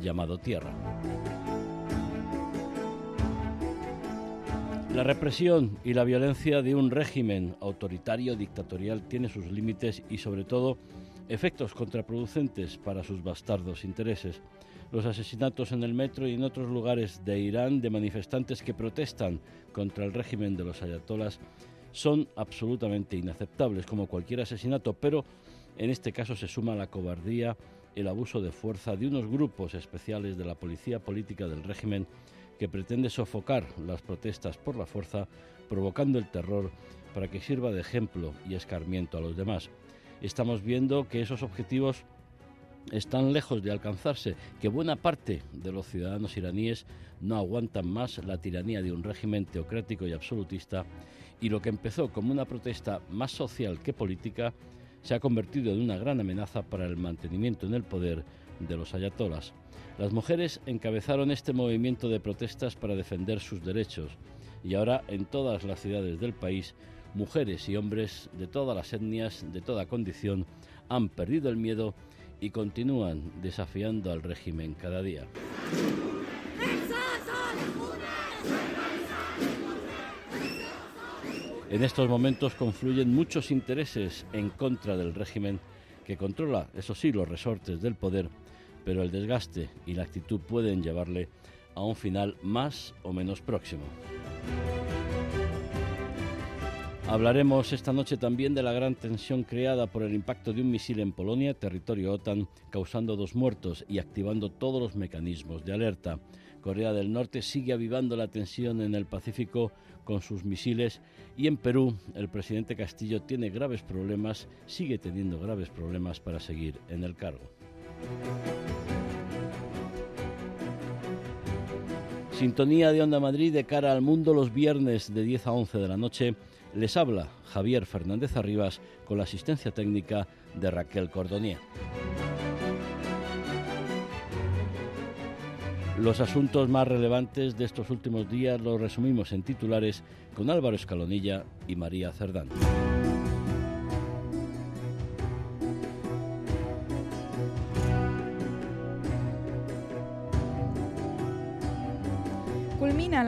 llamado Tierra. La represión y la violencia de un régimen autoritario dictatorial tiene sus límites y sobre todo efectos contraproducentes para sus bastardos intereses los asesinatos en el metro y en otros lugares de Irán de manifestantes que protestan contra el régimen de los ayatolas son absolutamente inaceptables, como cualquier asesinato, pero en este caso se suma la cobardía, el abuso de fuerza de unos grupos especiales de la policía política del régimen que pretende sofocar las protestas por la fuerza, provocando el terror para que sirva de ejemplo y escarmiento a los demás. Estamos viendo que esos objetivos están lejos de alcanzarse, que buena parte de los ciudadanos iraníes no aguantan más la tiranía de un régimen teocrático y absolutista y lo que empezó como una protesta más social que política se ha convertido en una gran amenaza para el mantenimiento en el poder de los ayatolas. Las mujeres encabezaron este movimiento de protestas para defender sus derechos y ahora en todas las ciudades del país mujeres y hombres de todas las etnias, de toda condición, han perdido el miedo y continúan desafiando al régimen cada día. En estos momentos confluyen muchos intereses en contra del régimen que controla, eso sí, los resortes del poder, pero el desgaste y la actitud pueden llevarle a un final más o menos próximo. Hablaremos esta noche también de la gran tensión creada por el impacto de un misil en Polonia, territorio OTAN, causando dos muertos y activando todos los mecanismos de alerta. Corea del Norte sigue avivando la tensión en el Pacífico con sus misiles y en Perú el presidente Castillo tiene graves problemas, sigue teniendo graves problemas para seguir en el cargo. Sintonía de Onda Madrid de cara al mundo los viernes de 10 a 11 de la noche les habla Javier Fernández Arribas con la asistencia técnica de Raquel Cordonier. Los asuntos más relevantes de estos últimos días los resumimos en titulares con Álvaro Escalonilla y María Cerdán.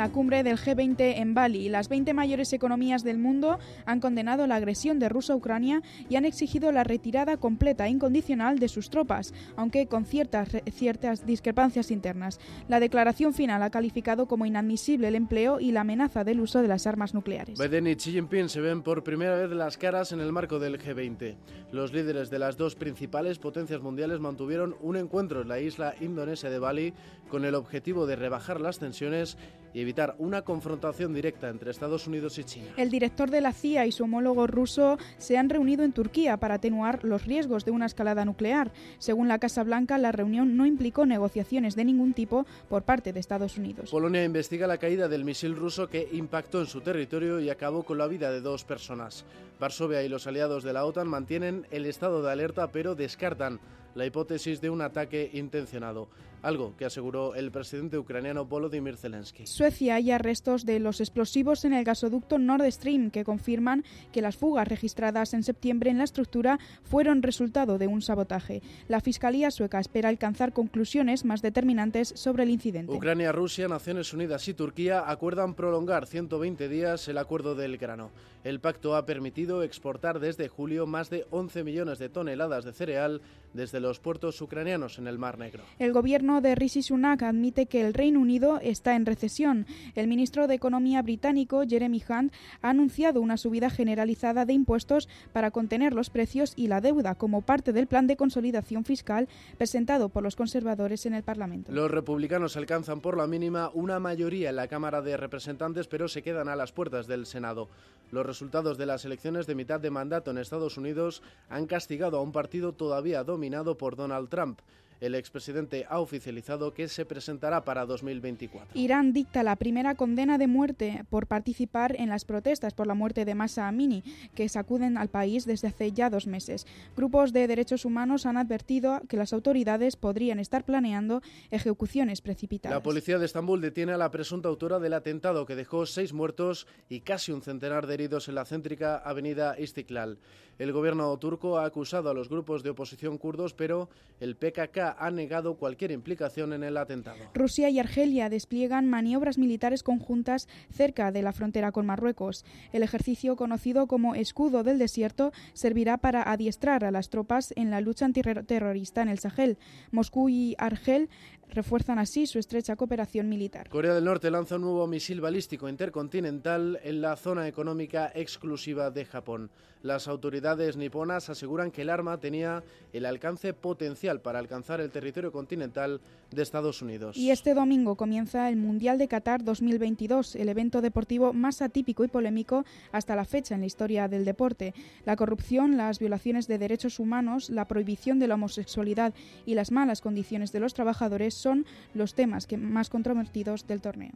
La cumbre del G20 en Bali. Las 20 mayores economías del mundo han condenado la agresión de Rusia a Ucrania y han exigido la retirada completa e incondicional de sus tropas, aunque con ciertas, ciertas discrepancias internas. La declaración final ha calificado como inadmisible el empleo y la amenaza del uso de las armas nucleares. Biden y Xi Jinping se ven por primera vez las caras en el marco del G20. Los líderes de las dos principales potencias mundiales mantuvieron un encuentro en la isla indonesia de Bali con el objetivo de rebajar las tensiones y evitar una confrontación directa entre Estados Unidos y China. El director de la CIA y su homólogo ruso se han reunido en Turquía para atenuar los riesgos de una escalada nuclear. Según la Casa Blanca, la reunión no implicó negociaciones de ningún tipo por parte de Estados Unidos. Polonia investiga la caída del misil ruso que impactó en su territorio y acabó con la vida de dos personas. Varsovia y los aliados de la OTAN mantienen el estado de alerta pero descartan la hipótesis de un ataque intencionado algo que aseguró el presidente ucraniano Volodymyr Zelensky. Suecia halla restos de los explosivos en el gasoducto Nord Stream que confirman que las fugas registradas en septiembre en la estructura fueron resultado de un sabotaje. La Fiscalía sueca espera alcanzar conclusiones más determinantes sobre el incidente. Ucrania, Rusia, Naciones Unidas y Turquía acuerdan prolongar 120 días el acuerdo del grano. El pacto ha permitido exportar desde julio más de 11 millones de toneladas de cereal desde los puertos ucranianos en el Mar Negro. El gobierno de Rishi Sunak admite que el Reino Unido está en recesión. El ministro de Economía británico, Jeremy Hunt, ha anunciado una subida generalizada de impuestos para contener los precios y la deuda como parte del plan de consolidación fiscal presentado por los conservadores en el Parlamento. Los republicanos alcanzan por la mínima una mayoría en la Cámara de Representantes, pero se quedan a las puertas del Senado. Los resultados de las elecciones de mitad de mandato en Estados Unidos han castigado a un partido todavía dominado por Donald Trump. El expresidente ha oficializado que se presentará para 2024. Irán dicta la primera condena de muerte por participar en las protestas por la muerte de Masa Amini, que sacuden al país desde hace ya dos meses. Grupos de derechos humanos han advertido que las autoridades podrían estar planeando ejecuciones precipitadas. La policía de Estambul detiene a la presunta autora del atentado que dejó seis muertos y casi un centenar de heridos en la céntrica avenida Istiklal. El gobierno turco ha acusado a los grupos de oposición kurdos, pero el PKK ha negado cualquier implicación en el atentado. Rusia y Argelia despliegan maniobras militares conjuntas cerca de la frontera con Marruecos. El ejercicio conocido como Escudo del Desierto servirá para adiestrar a las tropas en la lucha antiterrorista en el Sahel. Moscú y Argel refuerzan así su estrecha cooperación militar. Corea del Norte lanza un nuevo misil balístico intercontinental en la zona económica exclusiva de Japón. Las autoridades niponas aseguran que el arma tenía el alcance potencial para alcanzar el territorio continental de Estados Unidos. Y este domingo comienza el Mundial de Qatar 2022, el evento deportivo más atípico y polémico hasta la fecha en la historia del deporte. La corrupción, las violaciones de derechos humanos, la prohibición de la homosexualidad y las malas condiciones de los trabajadores son los temas que más controvertidos del torneo.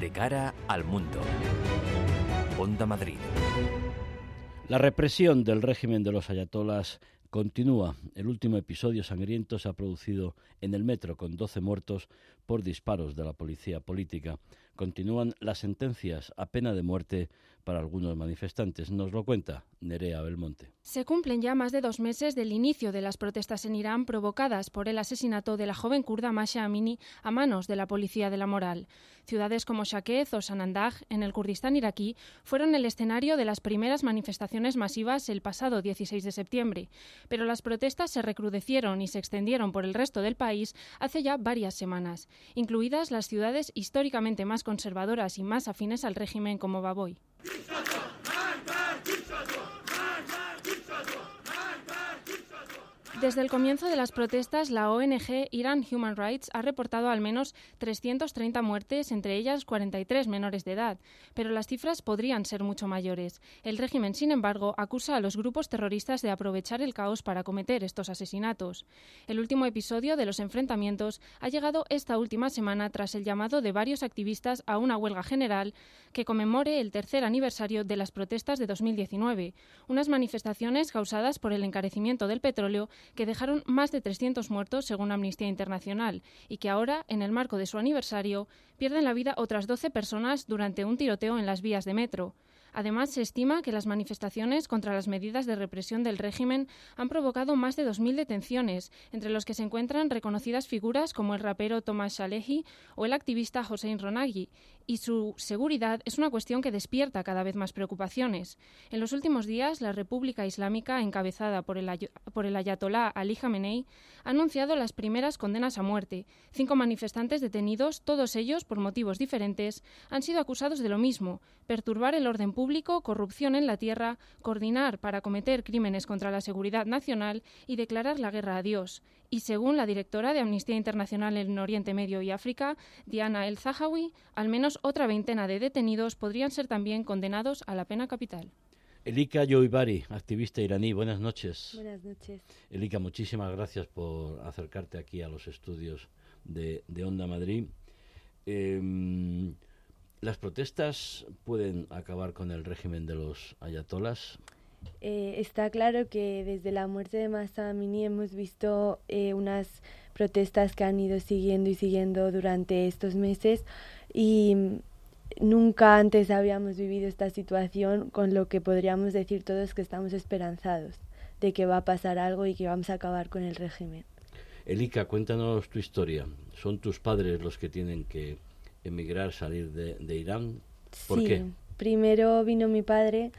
De cara al mundo. Onda Madrid. La represión del régimen de los ayatolas continúa. El último episodio sangriento se ha producido en el metro con 12 muertos por disparos de la policía política. Continúan las sentencias a pena de muerte para algunos manifestantes. Nos lo cuenta Nerea Belmonte. Se cumplen ya más de dos meses del inicio de las protestas en Irán provocadas por el asesinato de la joven kurda Masha Amini a manos de la policía de la moral. Ciudades como Shakez o Sanandaj, en el Kurdistán iraquí, fueron el escenario de las primeras manifestaciones masivas el pasado 16 de septiembre. Pero las protestas se recrudecieron y se extendieron por el resto del país hace ya varias semanas, incluidas las ciudades históricamente más conservadoras y más afines al régimen como Baboy. Thank you. Desde el comienzo de las protestas, la ONG Iran Human Rights ha reportado al menos 330 muertes, entre ellas 43 menores de edad, pero las cifras podrían ser mucho mayores. El régimen, sin embargo, acusa a los grupos terroristas de aprovechar el caos para cometer estos asesinatos. El último episodio de los enfrentamientos ha llegado esta última semana tras el llamado de varios activistas a una huelga general que conmemore el tercer aniversario de las protestas de 2019, unas manifestaciones causadas por el encarecimiento del petróleo que dejaron más de 300 muertos según Amnistía Internacional y que ahora, en el marco de su aniversario, pierden la vida otras 12 personas durante un tiroteo en las vías de metro. Además, se estima que las manifestaciones contra las medidas de represión del régimen han provocado más de 2.000 detenciones, entre los que se encuentran reconocidas figuras como el rapero Tomás Shalehi o el activista Hossein Ronaghi, y su seguridad es una cuestión que despierta cada vez más preocupaciones. En los últimos días, la República Islámica, encabezada por el, por ayatolá Ali Khamenei, ha anunciado las primeras condenas a muerte. Cinco manifestantes detenidos, todos ellos por motivos diferentes, han sido acusados de lo mismo, perturbar el orden público, corrupción en la tierra, coordinar para cometer crímenes contra la seguridad nacional y declarar la guerra a Dios. Y según la directora de Amnistía Internacional en Oriente Medio y África, Diana El Zahawi, al menos otra veintena de detenidos podrían ser también condenados a la pena capital. Elika Yoibari, activista iraní, buenas noches. Buenas noches. Elika, muchísimas gracias por acercarte aquí a los estudios de, Onda Madrid. Em, ¿Las protestas pueden acabar con el régimen de los ayatolas? Eh, está claro que desde la muerte de Amini hemos visto eh, unas protestas que han ido siguiendo y siguiendo durante estos meses y nunca antes habíamos vivido esta situación con lo que podríamos decir todos que estamos esperanzados de que va a pasar algo y que vamos a acabar con el régimen. Elika, cuéntanos tu historia. ¿Son tus padres los que tienen que emigrar, salir de, Irán? ¿Por sí, Primero vino mi padre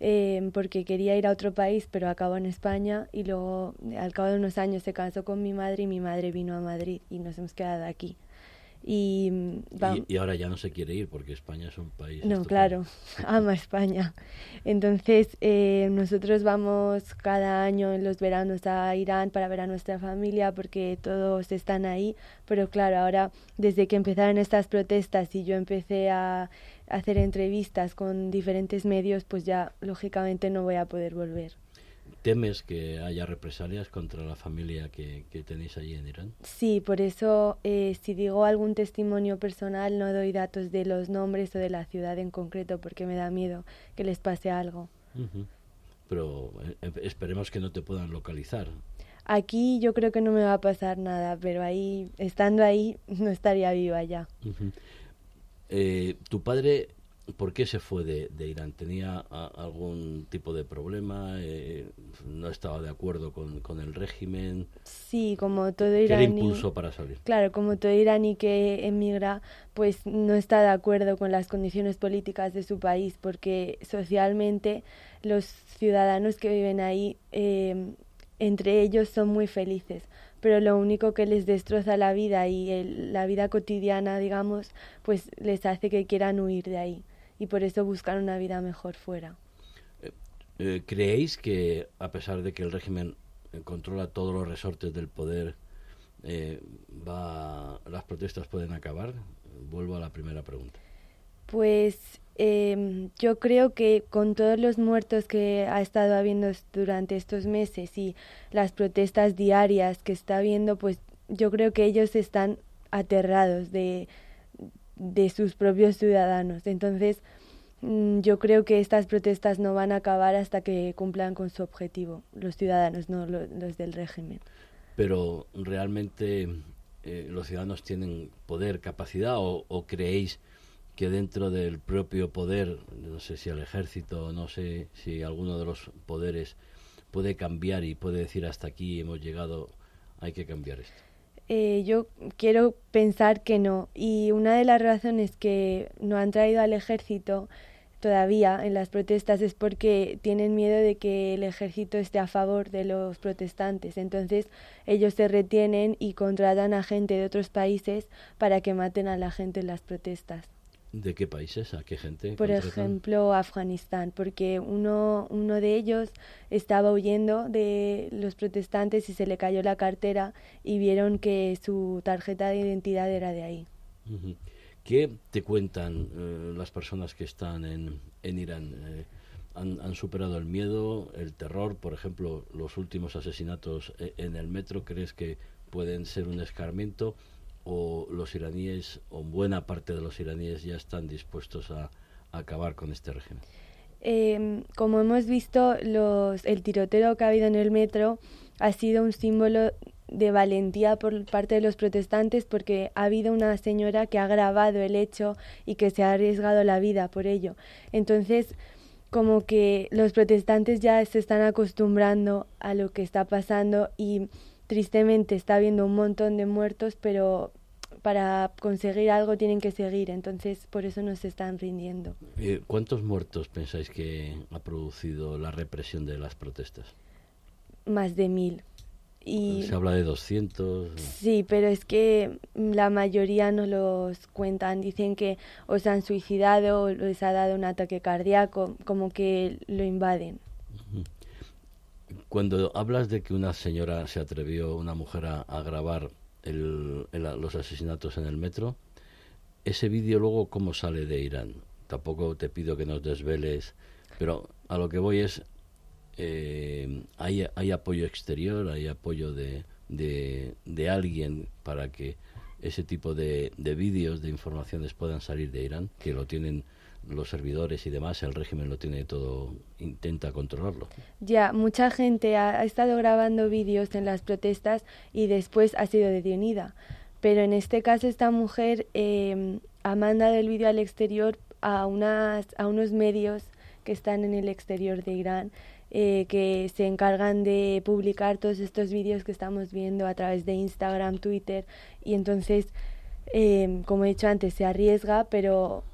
eh, porque quería ir a otro país, pero acabó en España y luego al cabo de unos años se casó con mi madre y mi madre vino a Madrid y nos hemos quedado aquí. Y, y, ahora ya no se quiere ir porque España es un país. No, claro, ama España. Entonces, eh, nosotros vamos cada año en los veranos a Irán para ver a nuestra familia porque todos están ahí. Pero claro, ahora desde que empezaron estas protestas y yo empecé a hacer entrevistas con diferentes medios, pues ya lógicamente no voy a poder volver. temes que haya represalias contra la familia que, tenéis allí en Irán. Sí, por eso eh, si digo algún testimonio personal no doy datos de los nombres o de la ciudad en concreto porque me da miedo que les pase algo. Pero eh, esperemos que no te puedan localizar. Aquí yo creo que no me va a pasar nada, pero ahí, estando ahí, no estaría viva ya. Eh, ¿Tu padre por qué se fue de, Irán? ¿Tenía algún tipo de problema? Eh, ¿No estaba de acuerdo con, el régimen? Sí, como todo iraní. ¿Qué impulso para salir? Claro, como todo iraní que emigra, pues no está de acuerdo con las condiciones políticas de su país, porque socialmente los ciudadanos que viven ahí eh, entre ellos son muy felices, pero lo único que les destroza la vida y la vida cotidiana, digamos, pues les hace que quieran huir de ahí y por eso buscan una vida mejor fuera. Eh, eh, ¿Creéis que a pesar de que el régimen controla todos los resortes del poder, va, las protestas pueden acabar? Vuelvo a la primera pregunta. Pues eh, yo creo que con todos los muertos que ha estado habiendo durante estos meses y las protestas diarias que está habiendo, pues yo creo que ellos están aterrados de, de sus propios ciudadanos. Entonces, mm, yo creo que estas protestas no van a acabar hasta que cumplan con su objetivo, los ciudadanos, no los, del régimen. Pero realmente eh, los ciudadanos tienen poder, capacidad o creéis que dentro del propio poder, no sé si el ejército, no sé si alguno de los poderes puede cambiar y puede decir hasta aquí hemos llegado, hay que cambiar esto. Eh, yo quiero pensar que no. Y una de las razones que no han traído al ejército todavía en las protestas es porque tienen miedo de que el ejército esté a favor de los protestantes. Entonces ellos se retienen y contratan a gente de otros países para que maten a la gente en las protestas. ¿De qué países? ¿A qué gente? Por ejemplo, Afganistán, porque uno, uno de ellos estaba huyendo de los protestantes y se le cayó la cartera y vieron que su tarjeta de identidad era de ahí. ¿Qué te cuentan eh, las personas que están en, en Irán? Eh, han, han, superado el miedo, el terror? Por ejemplo, los últimos asesinatos eh, en el metro, ¿crees que pueden ser un escarmiento? O los iraníes, o buena parte de los iraníes ya están dispuestos a, acabar con este régimen? Em, como hemos visto, el tiroteo que ha habido en el metro ha sido un símbolo de valentía por parte de los protestantes porque ha habido una señora que ha grabado el hecho y que se ha arriesgado la vida por ello. Entonces, como que los protestantes ya se están acostumbrando a lo que está pasando y tristemente está habiendo un montón de muertos, pero para conseguir algo tienen que seguir, entonces por eso no se están rindiendo. Eh, ¿Cuántos muertos pensáis que ha producido la represión de las protestas? Más de mil. Y se habla de 200. Sí, pero es que la mayoría no los cuentan. Dicen que o se han suicidado o les ha dado un ataque cardíaco, como que lo invaden. Cuando hablas de que una señora se atrevió, una mujer, a, grabar los asesinatos en el metro, ese vídeo luego cómo sale de Irán. Tampoco te pido que nos desveles, pero a lo que voy es, eh, hay, hay apoyo exterior, hay apoyo de, de, alguien para que ese tipo de vídeos, de informaciones puedan salir de Irán, que lo tienen los servidores y demás, el régimen lo tiene todo, intenta controlarlo. Ya, mucha gente ha, estado grabando vídeos en las protestas y después ha sido detenida. Pero en este caso esta mujer eh, ha mandado el vídeo al exterior a, unas, a unos medios que están en el exterior de Irán, eh, que se encargan de publicar todos estos vídeos que estamos viendo a través de Instagram, Twitter, y entonces, eh, como he dicho antes, se arriesga, pero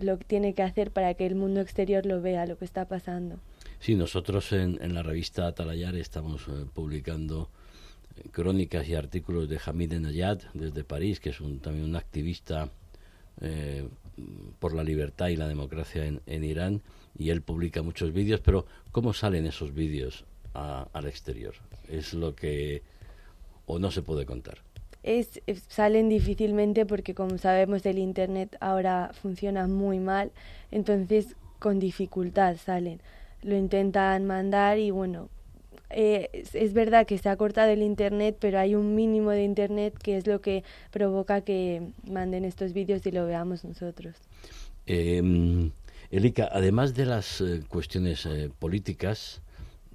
lo que tiene que hacer para que el mundo exterior lo vea, lo que está pasando. Sí, nosotros en, en la revista Atalayar estamos eh, publicando eh, crónicas y artículos de Hamid Nayad desde París, que es un, también un activista eh, por la libertad y la democracia en, en, Irán, y él publica muchos vídeos, pero ¿cómo salen esos vídeos al exterior? Es lo que o no se puede contar es, salen difícilmente porque como sabemos el internet ahora funciona muy mal, entonces con dificultad salen. Lo intentan mandar y bueno, eh, es, verdad que se ha cortado el Internet, pero hay un mínimo de Internet que es lo que provoca que manden estos vídeos y lo veamos nosotros. Eh, Elika, además de las eh, cuestiones eh, políticas,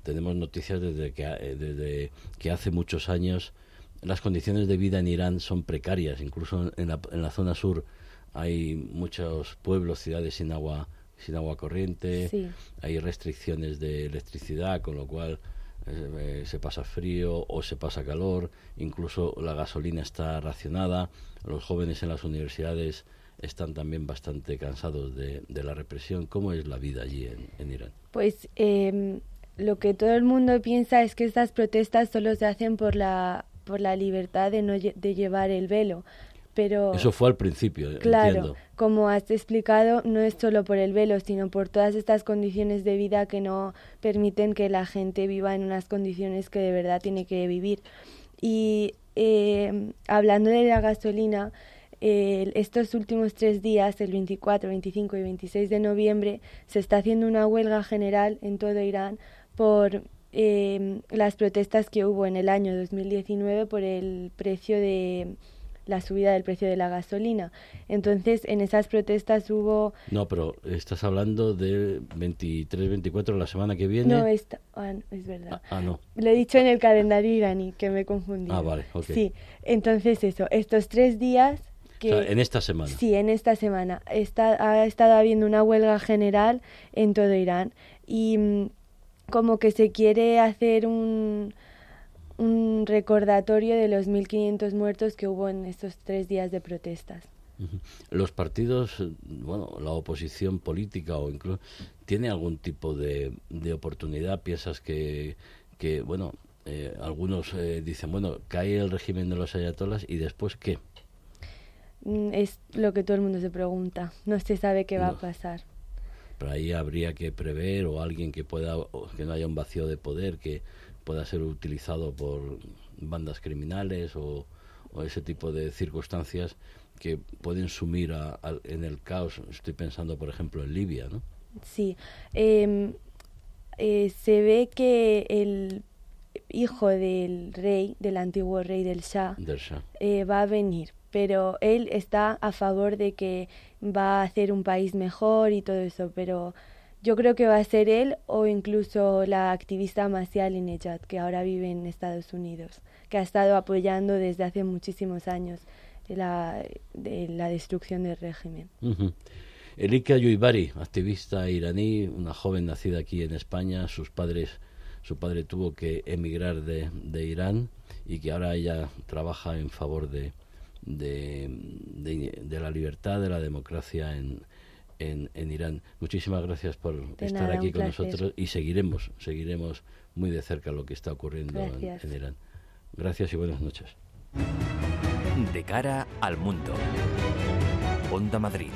tenemos noticias desde que, desde que hace muchos años las condiciones de vida en Irán son precarias. Incluso en la, en la zona sur hay muchos pueblos, ciudades sin agua sin agua corriente, hay restricciones de electricidad, con lo cual eh, se pasa frío o se pasa calor, incluso la gasolina está racionada, los jóvenes en las universidades están también bastante cansados de, la represión. ¿Cómo es la vida allí en, Irán? Pues em, lo que todo el mundo piensa es que estas protestas solo se hacen por la, por la libertad de, no, de llevar el velo. Pero, Eso fue al principio, claro, como has explicado, no es solo por el velo, sino por todas estas condiciones de vida que no permiten que la gente viva en unas condiciones que de verdad tiene que vivir. Y em, hablando de la gasolina, estos últimos tres días, el 24, 25 y 26 de noviembre, se está haciendo una huelga general en todo Irán por em, las protestas que hubo en el año 2019 por el precio de la subida del precio de la gasolina. Entonces, en esas protestas hubo... No, pero estás hablando de 23, 24 la semana que viene. No, esta... ah, es verdad. Ah, ah, no. Lo he dicho en el calendario iraní, que me confundí. Ah, vale, ok. Sí, entonces eso, estos tres días en esta semana. Sí, en esta semana. Está, ha estado habiendo una huelga general en todo Irán y mm, como que se quiere hacer un, un recordatorio de los 1.500 muertos que hubo en estos tres días de protestas. Los partidos, bueno, la oposición política o incluso, ¿tiene algún tipo de, de oportunidad? ¿Piensas que, que bueno, eh, algunos eh, dicen, bueno, cae el régimen de los ayatolas y después qué? Mm, es lo que todo el mundo se pregunta. No se sabe qué va a pasar. Pero ahí habría que prever o alguien que pueda, que no haya un vacío de poder que pueda ser utilizado por bandas criminales o, ese tipo de circunstancias que pueden sumir en el caos. Estoy pensando, por ejemplo, en Libia, ¿no? Sí. Em, eh, se ve que el hijo del rey, del antiguo rey del Shah, eh, va a venir pero él está a favor de que va a hacer un país mejor y todo eso, pero yo creo que va a ser él o incluso la activista Masia que ahora vive en Estados Unidos, que ha estado apoyando desde hace muchísimos años la, la destrucción del régimen. Elika Yuibari, activista iraní, una joven nacida aquí en España, sus padres, su padre tuvo que emigrar de, de Irán y que ahora ella trabaja en favor de, de, de, la libertad, de la democracia en, en, Irán. Muchísimas gracias por estar aquí con nosotros y seguiremos, seguiremos muy de cerca lo que está ocurriendo en, Irán. Gracias y buenas noches. De cara al mundo. Onda Madrid.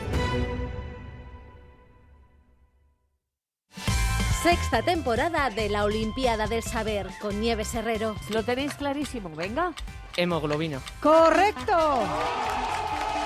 Sexta temporada de la Olimpiada del Saber con Nieves Herrero. Lo tenéis clarísimo, venga hemoglobina. ¡Correcto!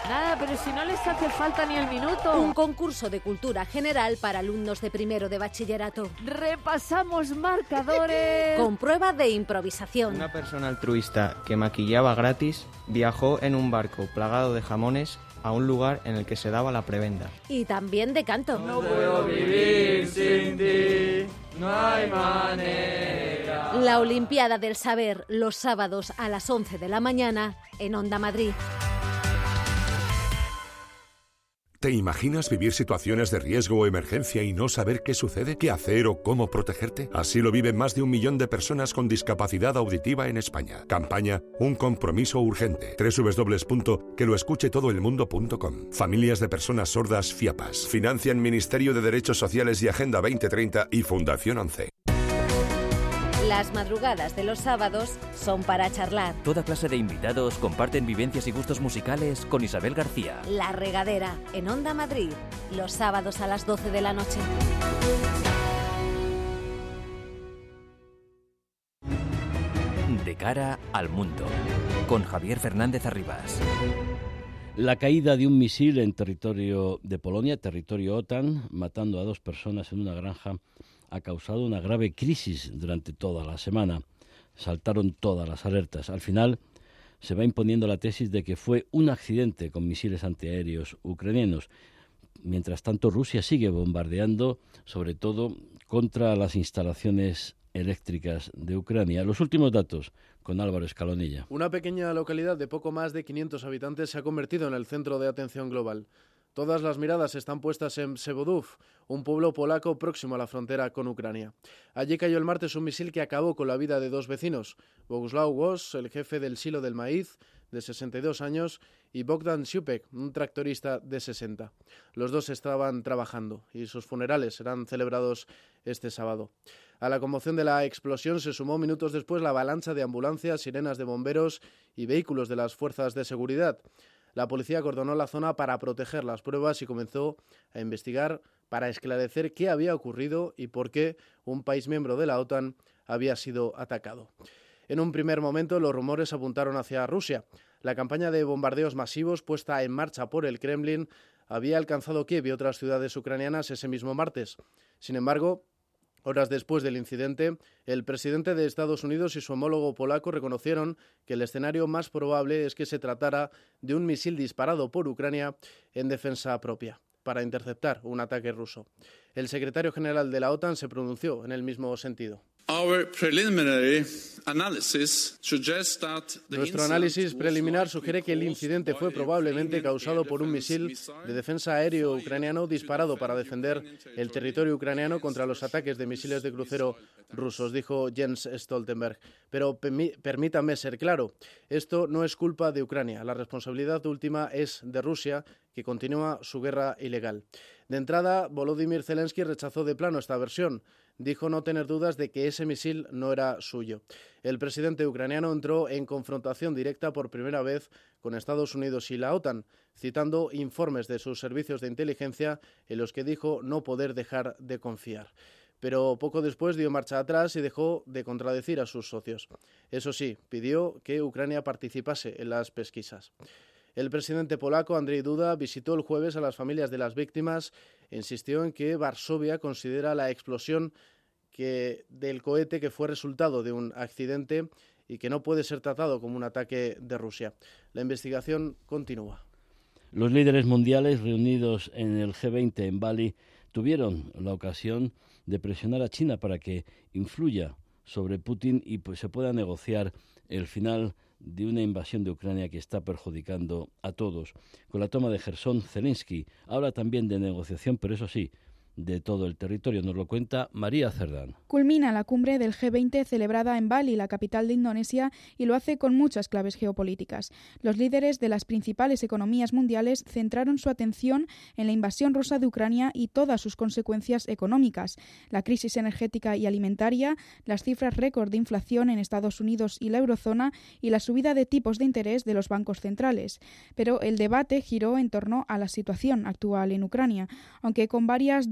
Nada, pero si no les hace falta ni el minuto. Un concurso de cultura general para alumnos de primero de bachillerato. Repasamos marcadores. Con prueba de improvisación. Una persona altruista que maquillaba gratis viajó en un barco plagado de jamones a un lugar en el que se daba la prebenda. Y también de canto. No puedo vivir sin ti, no hay manera. La Olimpiada del Saber, los sábados a las 11 de la mañana en Onda Madrid. ¿Te imaginas vivir situaciones de riesgo o emergencia y no saber qué sucede, qué hacer o cómo protegerte? Así lo viven más de un millón de personas con discapacidad auditiva en España. Campaña Un compromiso urgente. www.queloescuchetodoelmundo.com Familias de personas sordas FIAPAS. Financian Ministerio de Derechos Sociales y Agenda 2030 y Fundación 11. Las madrugadas de los sábados son para charlar. Toda clase de invitados comparten vivencias y gustos musicales con Isabel García. La regadera en Onda Madrid, los sábados a las 12 de la noche. De cara al mundo, con Javier Fernández Arribas. La caída de un misil en territorio de Polonia, territorio OTAN, matando a dos personas en una granja ha causado una grave crisis durante toda la semana. Saltaron todas las alertas. Al final se va imponiendo la tesis de que fue un accidente con misiles antiaéreos ucranianos. Mientras tanto, Rusia sigue bombardeando, sobre todo contra las instalaciones eléctricas de Ucrania. Los últimos datos con Álvaro Escalonilla. Una pequeña localidad de poco más de 500 habitantes se ha convertido en el centro de atención global. Todas las miradas están puestas en Sevodov, un pueblo polaco próximo a la frontera con Ucrania. Allí cayó el martes un misil que acabó con la vida de dos vecinos, Boguslav Wos, el jefe del silo del maíz, de 62 años, y Bogdan Siupek, un tractorista de 60. Los dos estaban trabajando y sus funerales serán celebrados este sábado. A la conmoción de la explosión se sumó minutos después la avalancha de ambulancias, sirenas de bomberos y vehículos de las fuerzas de seguridad. La policía acordonó la zona para proteger las pruebas y comenzó a investigar para esclarecer qué había ocurrido y por qué un país miembro de la OTAN había sido atacado. En un primer momento los rumores apuntaron hacia Rusia. La campaña de bombardeos masivos puesta en marcha por el Kremlin había alcanzado Kiev y otras ciudades ucranianas ese mismo martes. Sin embargo, Horas después del incidente, el presidente de Estados Unidos y su homólogo polaco reconocieron que el escenario más probable es que se tratara de un misil disparado por Ucrania en defensa propia para interceptar un ataque ruso. El secretario general de la OTAN se pronunció en el mismo sentido. Nuestro análisis preliminar sugiere que el incidente fue probablemente causado por un misil de defensa aéreo ucraniano disparado para defender el territorio ucraniano contra los ataques de misiles de crucero rusos, dijo Jens Stoltenberg. Pero permítame ser claro, esto no es culpa de Ucrania. La responsabilidad última es de Rusia, que continúa su guerra ilegal. De entrada, Volodymyr Zelensky rechazó de plano esta versión dijo no tener dudas de que ese misil no era suyo. El presidente ucraniano entró en confrontación directa por primera vez con Estados Unidos y la OTAN, citando informes de sus servicios de inteligencia en los que dijo no poder dejar de confiar. Pero poco después dio marcha atrás y dejó de contradecir a sus socios. Eso sí, pidió que Ucrania participase en las pesquisas. El presidente polaco, Andrzej Duda, visitó el jueves a las familias de las víctimas e insistió en que Varsovia considera la explosión del cohete que fue resultado de un accidente y que no puede ser tratado como un ataque de Rusia. La investigación continúa. Los líderes mundiales reunidos en el G20 en Bali tuvieron la ocasión de presionar a China para que influya sobre Putin y pues, se pueda negociar el final de una invasión de Ucrania que está perjudicando a todos. Con la toma de Gerson, Zelensky habla también de negociación, pero eso sí, de todo el territorio. Nos lo cuenta María Cerdán. Culmina la cumbre del G20 celebrada en Bali, la capital de Indonesia, y lo hace con muchas claves geopolíticas. Los líderes de las principales economías mundiales centraron su atención en la invasión rusa de Ucrania y todas sus consecuencias económicas, la crisis energética y alimentaria, las cifras récord de inflación en Estados Unidos y la eurozona y la subida de tipos de interés de los bancos centrales. Pero el debate giró en torno a la situación actual en Ucrania, aunque con varias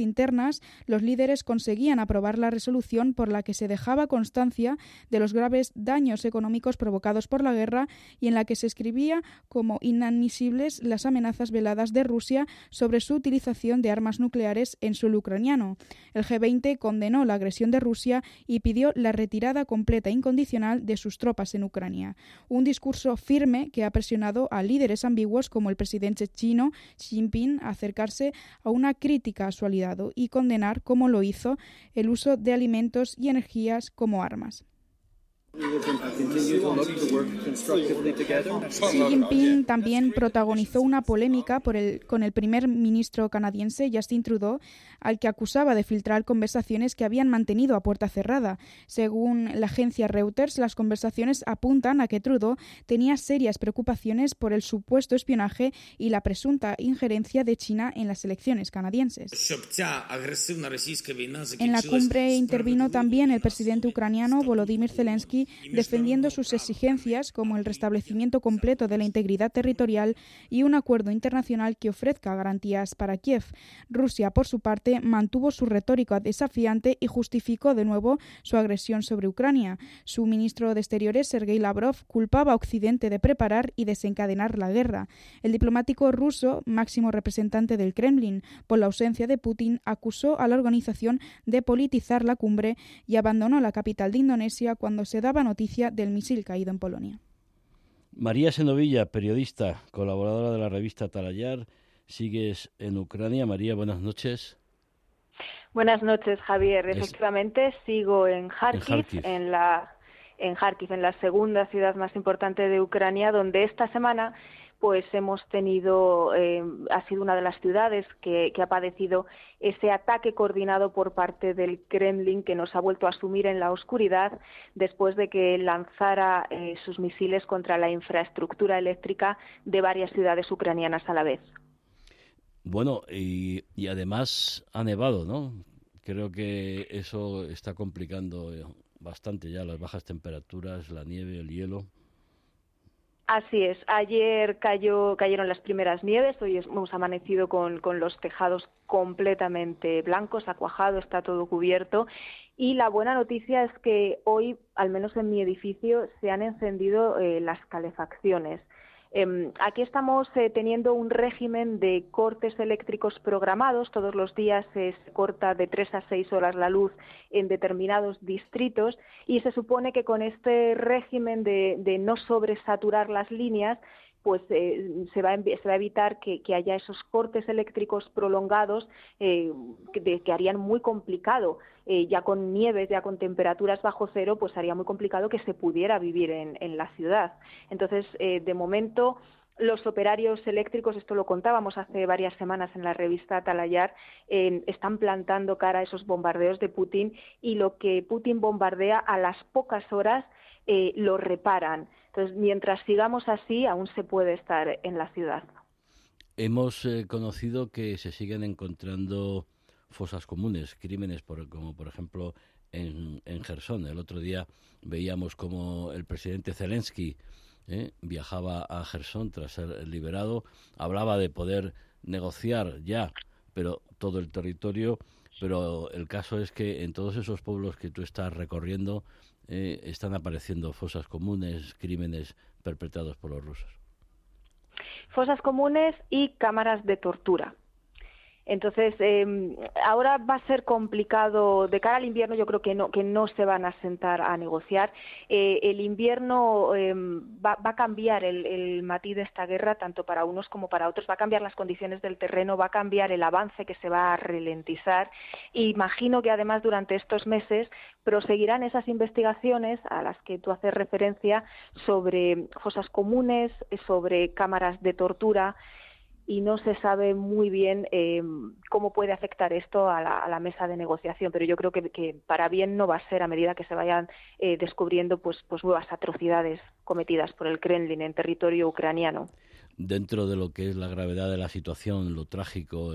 internas, los líderes conseguían aprobar la resolución por la que se dejaba constancia de los graves daños económicos provocados por la guerra y en la que se escribía como inadmisibles las amenazas veladas de Rusia sobre su utilización de armas nucleares en suelo ucraniano. El G20 condenó la agresión de Rusia y pidió la retirada completa e incondicional de sus tropas en Ucrania. Un discurso firme que ha presionado a líderes ambiguos como el presidente chino Xi Jinping a acercarse a una crítica a su aliado y condenar, como lo hizo, el uso de alimentos y energías como armas. Xi Jinping también protagonizó una polémica con el primer ministro canadiense Justin Trudeau, al que acusaba de filtrar conversaciones que habían mantenido a puerta cerrada. Según la agencia Reuters, las conversaciones apuntan a que Trudeau tenía serias preocupaciones por el supuesto espionaje y la presunta injerencia de China en las elecciones canadienses. En la cumbre intervino también el presidente ucraniano Volodymyr Zelensky Defendiendo sus exigencias como el restablecimiento completo de la integridad territorial y un acuerdo internacional que ofrezca garantías para Kiev. Rusia, por su parte, mantuvo su retórica desafiante y justificó de nuevo su agresión sobre Ucrania. Su ministro de Exteriores, Sergei Lavrov, culpaba a Occidente de preparar y desencadenar la guerra. El diplomático ruso, máximo representante del Kremlin, por la ausencia de Putin, acusó a la organización de politizar la cumbre y abandonó la capital de Indonesia cuando se daba noticia del misil caído en Polonia. María Senovilla, periodista, colaboradora de la revista Talayar, sigues en Ucrania. María, buenas noches. Buenas noches, Javier. Efectivamente, sigo en Kharkiv, en, la en Kharkiv, en la segunda ciudad más importante de Ucrania, donde esta semana pues hemos tenido, eh, ha sido una de las ciudades que, ha padecido ese ataque coordinado por parte del Kremlin que nos ha vuelto a sumir en la oscuridad después de que lanzara eh, sus misiles contra la infraestructura eléctrica de varias ciudades ucranianas a la vez. Bueno, y, y además ha nevado, ¿no? Creo que eso está complicando eh, bastante ya las bajas temperaturas, la nieve, el hielo. Así es. Ayer cayó, cayeron las primeras nieves. Hoy hemos amanecido con, con, los tejados completamente blancos, acuajado, está todo cubierto. Y la buena noticia es que hoy, al menos en mi edificio, se han encendido eh, las calefacciones. Em, aquí estamos eh, teniendo un régimen de cortes eléctricos programados. Todos los días se corta de tres a seis horas la luz en determinados distritos y se supone que con este régimen de no sobresaturar las líneas pues eh, se, va a, evitar que, haya esos cortes eléctricos prolongados eh, que, harían muy complicado, eh, ya con nieves, ya con temperaturas bajo cero, pues haría muy complicado que se pudiera vivir en, la ciudad. Entonces, de momento, los operarios eléctricos, esto lo contábamos hace varias semanas en la revista Atalayar, están plantando cara a esos bombardeos de Putin y lo que Putin bombardea a las pocas horas lo reparan. Entonces, mientras sigamos así, aún se puede estar en la ciudad. Hemos eh, conocido que se siguen encontrando fosas comunes, crímenes por, como por ejemplo en, en Gerson. El otro día veíamos como el presidente Zelensky eh, viajaba a Gerson tras ser liberado, hablaba de poder negociar ya, pero todo el territorio, pero el caso es que en todos esos pueblos que tú estás recorriendo eh, están apareciendo fosas comunes, crímenes perpetrados por los rusos. Fosas comunes y cámaras de tortura. Entonces, eh, ahora va a ser complicado. De cara al invierno, yo creo que no, que no se van a sentar a negociar. Eh, el invierno eh, va, a cambiar el, el, matiz de esta guerra, tanto para unos como para otros. Va a cambiar las condiciones del terreno, va a cambiar el avance que se va a ralentizar. Imagino que además durante estos meses proseguirán esas investigaciones a las que tú haces referencia sobre fosas comunes, sobre cámaras de tortura y no se sabe muy bien eh, cómo puede afectar esto a la, mesa de negociación, pero yo creo que, para bien no va a ser a medida que se vayan eh, descubriendo pues, pues nuevas atrocidades cometidas por el Kremlin en territorio ucraniano. Dentro de lo que es la gravedad de la situación, lo trágico,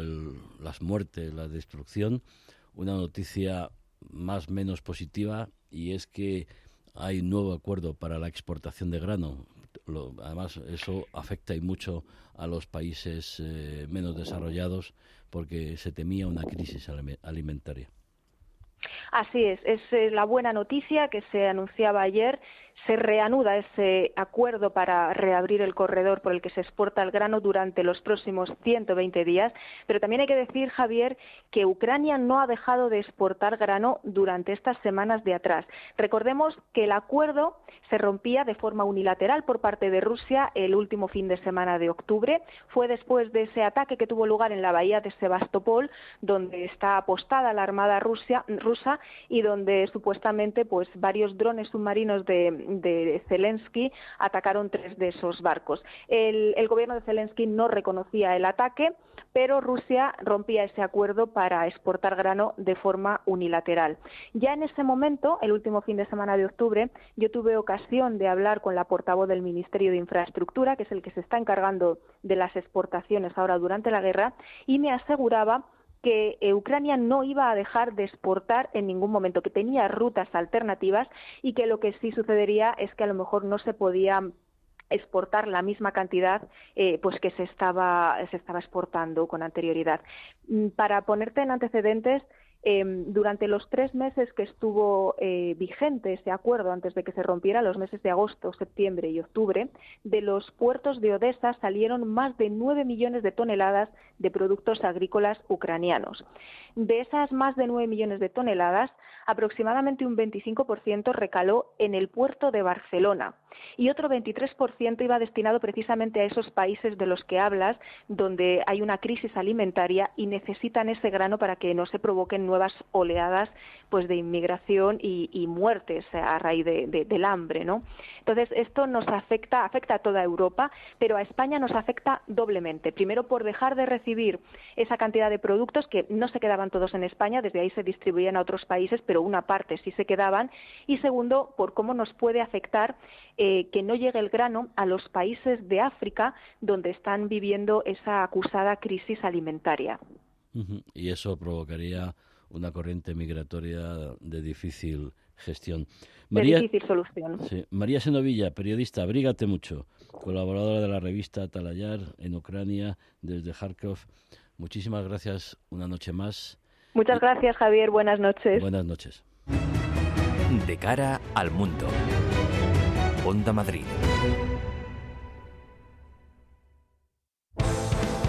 las muertes, la destrucción, una noticia más menos positiva y es que hay un nuevo acuerdo para la exportación de grano además, eso afecta y mucho a los países eh, menos desarrollados porque se temía una crisis alimentaria. Así es, es eh, la buena noticia que se anunciaba ayer se reanuda ese acuerdo para reabrir el corredor por el que se exporta el grano durante los próximos 120 días, pero también hay que decir, Javier, que Ucrania no ha dejado de exportar grano durante estas semanas de atrás. Recordemos que el acuerdo se rompía de forma unilateral por parte de Rusia el último fin de semana de octubre. Fue después de ese ataque que tuvo lugar en la bahía de Sebastopol, donde está apostada la armada rusa y donde supuestamente pues varios drones submarinos de, de Zelensky atacaron tres de esos barcos. El, gobierno de Zelensky no reconocía el ataque, pero Rusia rompía ese acuerdo para exportar grano de forma unilateral. Ya en ese momento, el último fin de semana de octubre, yo tuve ocasión de hablar con la portavoz del Ministerio de Infraestructura, que es el que se está encargando de las exportaciones ahora durante la guerra, y me aseguraba que eh, Ucrania no iba a dejar de exportar en ningún momento, que tenía rutas alternativas y que lo que sí sucedería es que a lo mejor no se podía exportar la misma cantidad eh, pues que se estaba, se estaba exportando con anterioridad. Mm, para ponerte en antecedentes, Em, durante los tres meses que estuvo eh, vigente ese acuerdo, antes de que se rompiera, los meses de agosto, septiembre y octubre, de los puertos de Odessa salieron más de nueve millones de toneladas de productos agrícolas ucranianos. De esas más de nueve millones de toneladas, aproximadamente un 25% recaló en el puerto de Barcelona y otro 23% iba destinado precisamente a esos países de los que hablas, donde hay una crisis alimentaria y necesitan ese grano para que no se provoquen nuevas oleadas pues de inmigración y, muertes a raíz del hambre, ¿no? Entonces esto nos afecta, afecta a toda Europa, pero a España nos afecta doblemente. Primero por dejar de recibir esa cantidad de productos que no se quedaban todos en España, desde ahí se distribuían a otros países, pero una parte sí se quedaban. Y segundo por cómo nos puede afectar eh, que no llegue el grano a los países de África donde están viviendo esa acusada crisis alimentaria. Y eso provocaría una corriente migratoria de difícil gestión. María, de difícil solución. María Senovilla, periodista, abrígate mucho, colaboradora de la revista Talayar en Ucrania, desde Kharkov. Muchísimas gracias una noche más. Muchas gracias, Javier. Buenas noches. Buenas noches. De cara al mundo. Onda Madrid.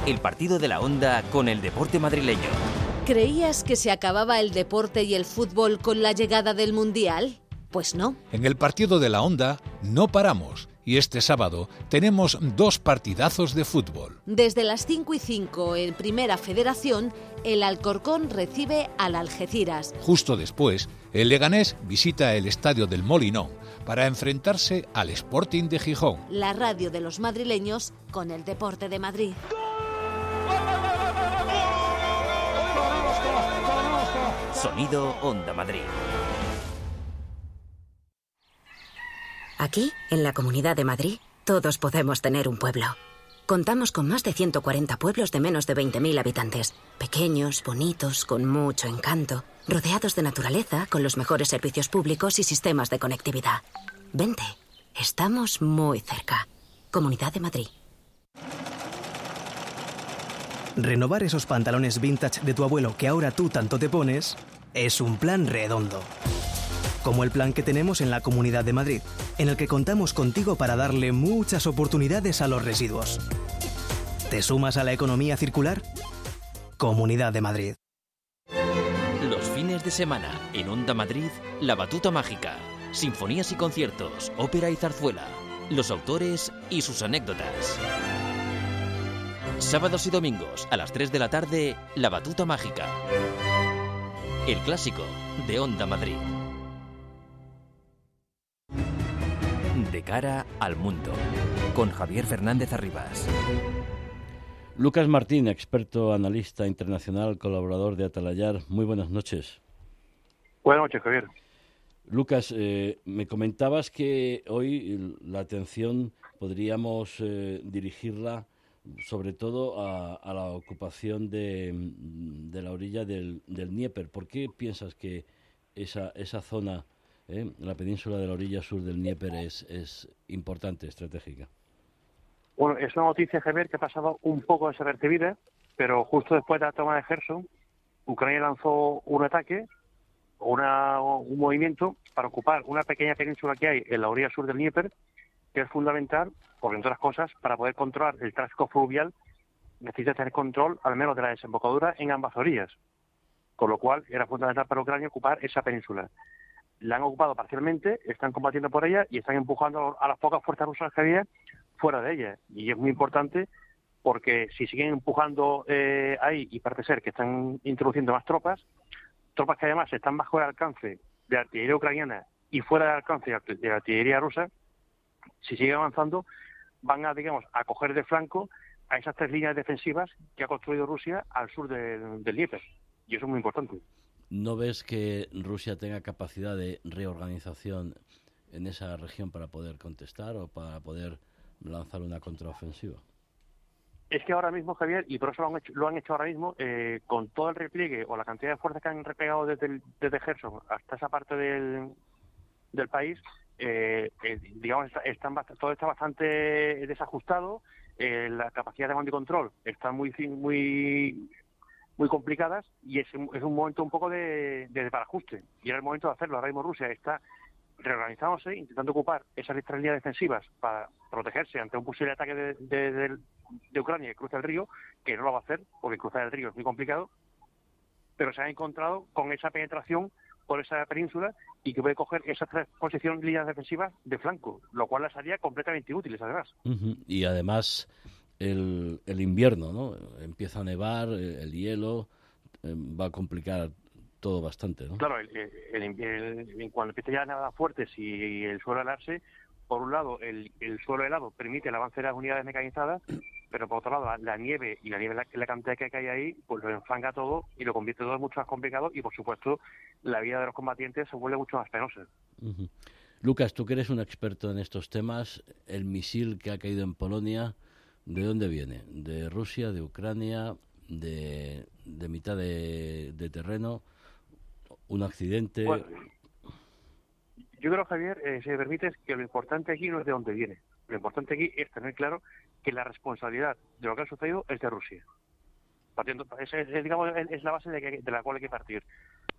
El partido de la Onda con el deporte madrileño. ¿Creías que se acababa el deporte y el fútbol con la llegada del Mundial? Pues no. En el partido de la Onda no paramos y este sábado tenemos dos partidazos de fútbol. Desde las 5 y 5 en Primera Federación, el Alcorcón recibe al Algeciras. Justo después, el Leganés visita el estadio del Molinón para enfrentarse al Sporting de Gijón. La radio de los madrileños con el deporte de Madrid. Sonido Onda Madrid. Aquí, en la Comunidad de Madrid, todos podemos tener un pueblo. Contamos con más de 140 pueblos de menos de 20.000 habitantes, pequeños, bonitos, con mucho encanto, rodeados de naturaleza, con los mejores servicios públicos y sistemas de conectividad. Vente, estamos muy cerca. Comunidad de Madrid. Renovar esos pantalones vintage de tu abuelo que ahora tú tanto te pones es un plan redondo como el plan que tenemos en la Comunidad de Madrid, en el que contamos contigo para darle muchas oportunidades a los residuos. ¿Te sumas a la economía circular? Comunidad de Madrid. Los fines de semana en Onda Madrid, La Batuta Mágica, sinfonías y conciertos, ópera y zarzuela, los autores y sus anécdotas. Sábados y domingos a las 3 de la tarde, La Batuta Mágica. El clásico de Onda Madrid. De cara al mundo, con Javier Fernández Arribas. Lucas Martín, experto analista internacional, colaborador de Atalayar. Muy buenas noches. Buenas noches, Javier. Lucas, eh, me comentabas que hoy la atención podríamos eh, dirigirla sobre todo a, la ocupación de, la orilla del, del Dnieper. ¿Por qué piensas que esa, esa zona ¿eh? la península de la orilla sur del Dnieper es, importante, estratégica. Bueno, es una noticia, Javier, que ha pasado un poco desapercibida, pero justo después de la toma de Gerson, Ucrania lanzó un ataque, una, un movimiento para ocupar una pequeña península que hay en la orilla sur del Dnieper, que es fundamental, porque entre otras cosas, para poder controlar el tráfico fluvial, necesita tener control al menos de la desembocadura en ambas orillas. Con lo cual, era fundamental para Ucrania ocupar esa península la han ocupado parcialmente, están combatiendo por ella y están empujando a las pocas fuerzas rusas que había fuera de ella. Y es muy importante porque si siguen empujando eh, ahí y parece ser que están introduciendo más tropas, tropas que además están bajo el alcance de artillería ucraniana y fuera del alcance de la artillería rusa, si siguen avanzando, van a, digamos, a coger de flanco a esas tres líneas defensivas que ha construido Rusia al sur del Dnieper. Y eso es muy importante. ¿No ves que Rusia tenga capacidad de reorganización en esa región para poder contestar o para poder lanzar una contraofensiva? Es que ahora mismo, Javier, y por eso lo han hecho, lo han hecho ahora mismo, eh, con todo el repliegue o la cantidad de fuerzas que han replegado desde, el, desde Gerson hasta esa parte del, del país, eh, eh, digamos, está, están, todo está bastante desajustado, eh, la capacidad de mando y control está muy, muy, muy complicadas y es, es un momento un poco de, de parajuste. Y era el momento de hacerlo. Ahora mismo Rusia está reorganizándose, intentando ocupar esas líneas defensivas para protegerse ante un posible ataque de, de, de, Ucrania que cruza el río, que no lo va a hacer, porque cruzar el río es muy complicado, pero se ha encontrado con esa penetración por esa península y que puede coger esas tres posiciones líneas defensivas de flanco, lo cual las haría completamente útiles además. Y además el, el invierno, ¿no? Empieza a nevar, el, hielo eh, va a complicar todo bastante, ¿no? Claro, el, cuando empieza ya a nevar fuerte, si el suelo helarse, por un lado, el, suelo helado permite el avance de las unidades mecanizadas, pero por otro lado, la, nieve y la nieve, la, la, cantidad que hay ahí, pues lo enfanga todo y lo convierte todo mucho más complicado y, por supuesto, la vida de los combatientes se vuelve mucho más penosa. Lucas, tú que eres un experto en estos temas, el misil que ha caído en Polonia, ¿de dónde viene? ¿De Rusia, de Ucrania, de, de mitad de, de terreno? ¿Un accidente? Yo creo, Javier, eh, si me permites, que lo importante aquí no es de dónde viene. Lo importante aquí es tener claro que la responsabilidad de lo que ha sucedido es de Rusia. Partiendo, es, digamos, es la base de, la cual hay que partir.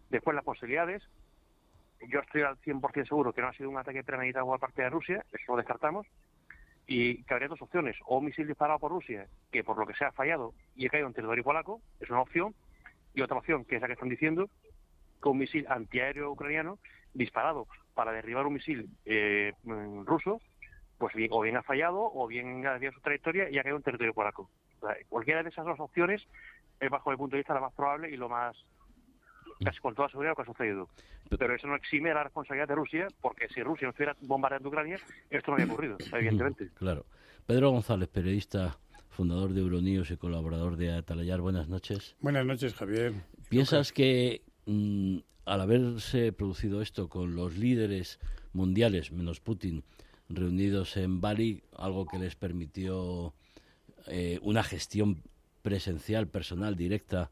Después, las posibilidades. Yo estoy al 100% seguro que no ha sido un ataque premeditado por parte de Rusia, eso lo descartamos. Y que habría dos opciones: o un misil disparado por Rusia, que por lo que sea ha fallado y ha caído en territorio polaco, es una opción. Y otra opción, que es la que están diciendo, que un misil antiaéreo ucraniano disparado para derribar un misil eh, mm, ruso, pues bien, o bien ha fallado o bien ha desviado su trayectoria y ha caído en territorio polaco. cualquiera de esas dos opciones es bajo el punto de vista la más probable y lo más casi con toda seguridad lo que ha sucedido. Pero eso no exime la responsabilidad de Rusia, porque si Rusia no estuviera bombardeando Ucrania, esto no habría ocurrido, evidentemente. Claro. Pedro González, periodista, fundador de Euronews y colaborador de Atalayar, buenas noches. Buenas noches, Javier. ¿Piensas que mm, al haberse producido esto con los líderes mundiales, menos Putin, reunidos en Bali, algo que les permitió eh, una gestión presencial, personal, directa,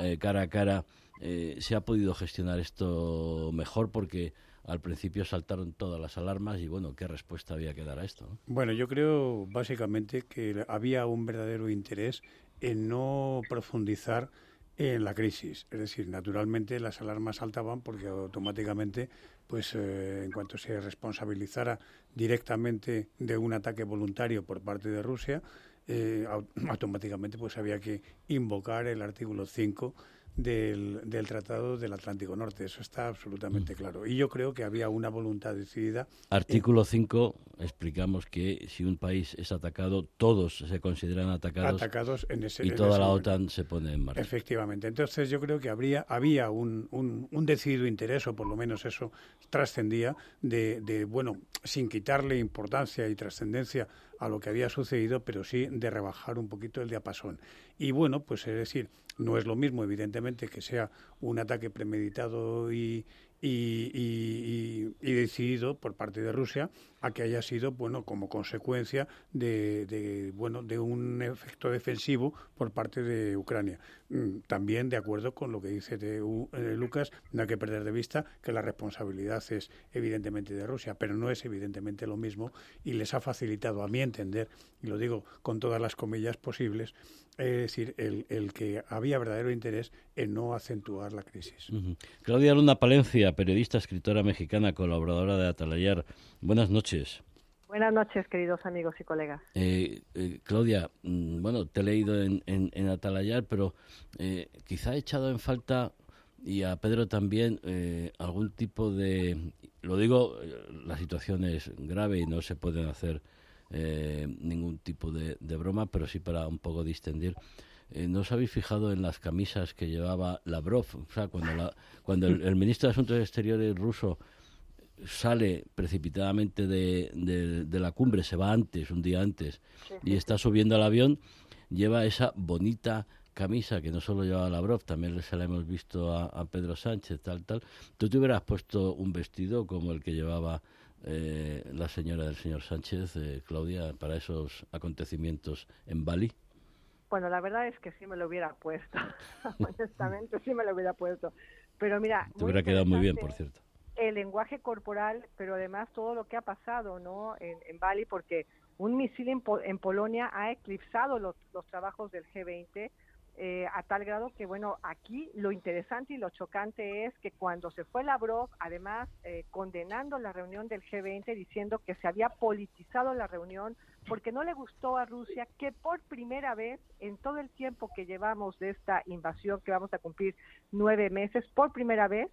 eh, cara a cara, eh, se ha podido gestionar esto mejor porque al principio saltaron todas las alarmas y bueno, ¿qué respuesta había que dar a esto? Bueno, yo creo básicamente que había un verdadero interés en no profundizar en la crisis. Es decir, naturalmente las alarmas saltaban porque automáticamente, pues eh, en cuanto se responsabilizara directamente de un ataque voluntario por parte de Rusia, eh, automáticamente pues había que invocar el artículo 5 del, del, Tratado del Atlántico Norte. Eso está absolutamente mm. claro. Y yo creo que había una voluntad decidida. Artículo 5, explicamos que si un país es atacado, todos se consideran atacados. Atacados en ese Y toda la OTAN se pone en marcha. Efectivamente. Entonces yo creo que habría, había un, un, un decidido interés, o por lo menos eso trascendía, de, de, bueno, sin quitarle importancia y trascendencia a lo que había sucedido, pero sí de rebajar un poquito el diapasón. Y bueno, pues es decir, no es lo mismo, evidentemente, que sea un ataque premeditado y, y, decidido por parte de Rusia a que haya sido bueno como consecuencia de, bueno de un efecto defensivo por parte de Ucrania. Mm, también de acuerdo con lo que dice de, eh, Lucas no hay que perder de vista que la responsabilidad es evidentemente de Rusia pero no es evidentemente lo mismo y les ha facilitado a mi entender y lo digo con todas las comillas posibles es decir, el, el, que había verdadero interés en no acentuar la crisis. Claudia Luna Palencia, periodista, escritora mexicana, colaboradora de Atalayar. Buenas noches. Buenas noches, queridos amigos y colegas. Eh, eh, Claudia, mm, bueno, te he leído en, en, Atalayar, pero eh, quizá he echado en falta, y a Pedro también, algún tipo de... Lo digo, la situación es grave y no se pueden hacer eh, ningún tipo de, broma, pero sí para un poco distendir. Eh, ¿No os habéis fijado en las camisas que llevaba Lavrov? O sea, cuando, cuando el, ministro de Asuntos Exteriores ruso sale precipitadamente de, de, la cumbre, se va antes, un día antes, y está subiendo al avión, lleva esa bonita camisa que no solo llevaba Lavrov, también se la hemos visto a, a Pedro Sánchez, tal, tal. Tú te hubieras puesto un vestido como el que llevaba eh, la señora del señor Sánchez, eh, Claudia, para esos acontecimientos en Bali? Bueno, la verdad es que sí me lo hubiera puesto. Honestamente, sí me lo hubiera puesto. Pero mira. Te hubiera quedado muy bien, por cierto. El lenguaje corporal, pero además todo lo que ha pasado, ¿no? En, en Bali, porque un misil en, en Polonia ha eclipsado los, los trabajos del G20 eh, a tal grado que, bueno, aquí lo interesante y lo chocante es que cuando se fue Lavrov, además eh, condenando la reunión del G20, diciendo que se había politizado la reunión, porque no le gustó a Rusia que por primera vez en todo el tiempo que llevamos de esta invasión, que vamos a cumplir nueve meses, por primera vez,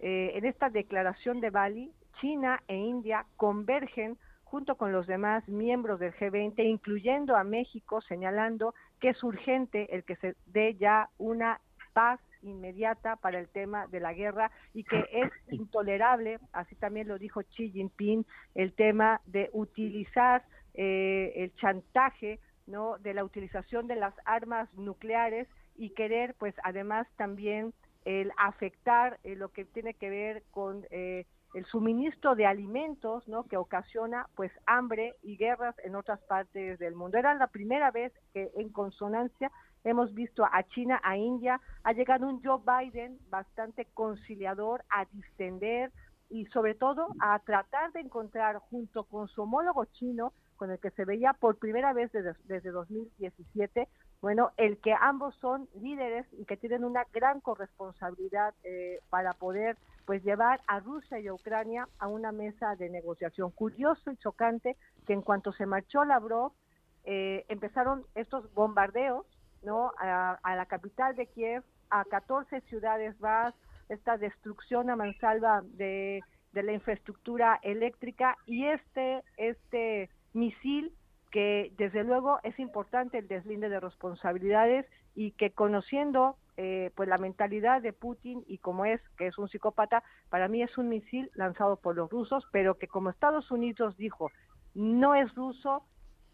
eh, en esta declaración de Bali, China e India convergen junto con los demás miembros del G20, incluyendo a México, señalando que es urgente el que se dé ya una paz inmediata para el tema de la guerra y que es intolerable, así también lo dijo Xi Jinping, el tema de utilizar eh, el chantaje, no, de la utilización de las armas nucleares y querer, pues, además también el afectar eh, lo que tiene que ver con eh, el suministro de alimentos, ¿no? Que ocasiona, pues, hambre y guerras en otras partes del mundo. Era la primera vez que, en consonancia, hemos visto a China, a India, ha llegado un Joe Biden bastante conciliador a distender y, sobre todo, a tratar de encontrar, junto con su homólogo chino, con el que se veía por primera vez desde, desde 2017, bueno, el que ambos son líderes y que tienen una gran corresponsabilidad eh, para poder pues llevar a Rusia y a Ucrania a una mesa de negociación. Curioso y chocante que en cuanto se marchó Lavrov, eh, empezaron estos bombardeos no a, la capital de Kiev, a 14 ciudades más, esta destrucción a mansalva de, de la infraestructura eléctrica y este, este misil que desde luego es importante el deslinde de responsabilidades y que conociendo eh, pues la mentalidad de Putin y como es que es un psicópata, para mí es un misil lanzado por los rusos, pero que como Estados Unidos dijo, no es ruso,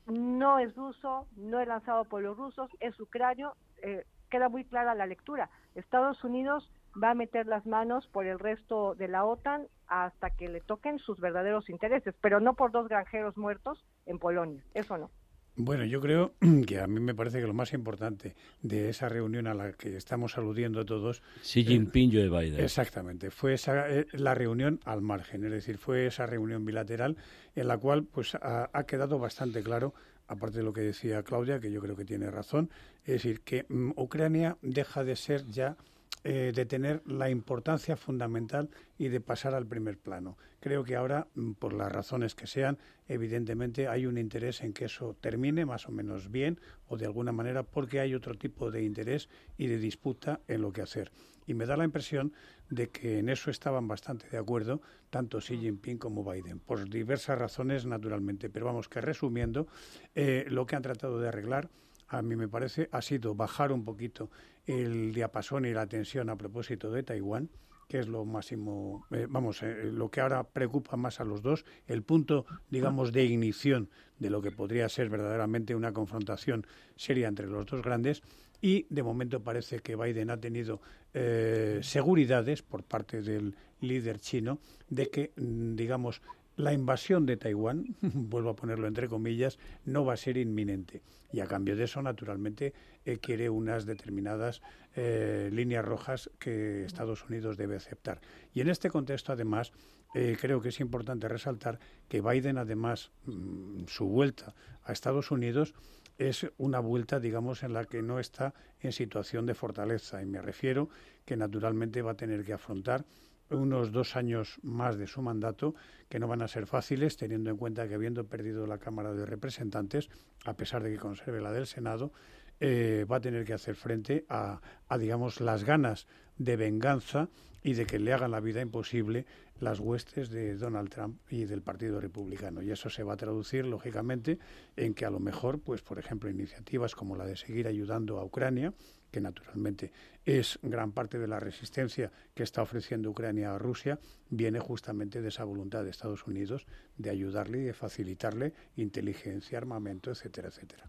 no es ruso, no es lanzado por los rusos, es ucranio, eh, queda muy clara la lectura. Estados Unidos va a meter las manos por el resto de la OTAN hasta que le toquen sus verdaderos intereses, pero no por dos granjeros muertos en Polonia, eso no. Bueno, yo creo que a mí me parece que lo más importante de esa reunión a la que estamos aludiendo todos. Xi Jinping, Joe Biden. Exactamente, fue esa, eh, la reunión al margen, es decir, fue esa reunión bilateral en la cual pues ha, ha, quedado bastante claro, aparte de lo que decía Claudia, que yo creo que tiene razón, es decir, que um, Ucrania deja de ser ya eh, de tener la importancia fundamental y de pasar al primer plano. Creo que ahora, mm, por las razones que sean, evidentemente hay un interés en que eso termine más o menos bien o de alguna manera porque hay otro tipo de interés y de disputa en lo que hacer. Y me da la impresión de que en eso estaban bastante de acuerdo tanto Xi Jinping como Biden, por diversas razones naturalmente. Pero vamos, que resumiendo, eh, lo que han tratado de arreglar a mí me parece, ha sido bajar un poquito el diapasón y la tensión a propósito de Taiwán, que es lo máximo, eh, vamos, eh, lo que ahora preocupa más a los dos, el punto, digamos, de ignición de lo que podría ser verdaderamente una confrontación seria entre los dos grandes. Y de momento parece que Biden ha tenido eh, seguridades por parte del líder chino de que, mm, digamos, la invasión de Taiwán, vuelvo a ponerlo entre comillas, no va a ser inminente. Y a cambio de eso, naturalmente, eh, quiere unas determinadas eh, líneas rojas que Estados Unidos debe aceptar. Y en este contexto, además, eh, creo que es importante resaltar que Biden, además, mm, su vuelta a Estados Unidos es una vuelta, digamos, en la que no está en situación de fortaleza. Y me refiero que, naturalmente, va a tener que afrontar unos dos años más de su mandato que no van a ser fáciles, teniendo en cuenta que habiendo perdido la Cámara de Representantes, a pesar de que conserve la del Senado, eh, va a tener que hacer frente a, a, digamos, las ganas de venganza y de que le hagan la vida imposible las huestes de Donald Trump y del Partido Republicano. Y eso se va a traducir, lógicamente, en que a lo mejor, pues, por ejemplo, iniciativas como la de seguir ayudando a Ucrania, que naturalmente es gran parte de la resistencia que está ofreciendo Ucrania a Rusia, viene justamente de esa voluntad de Estados Unidos de ayudarle y de facilitarle inteligencia, armamento, etcétera, etcétera.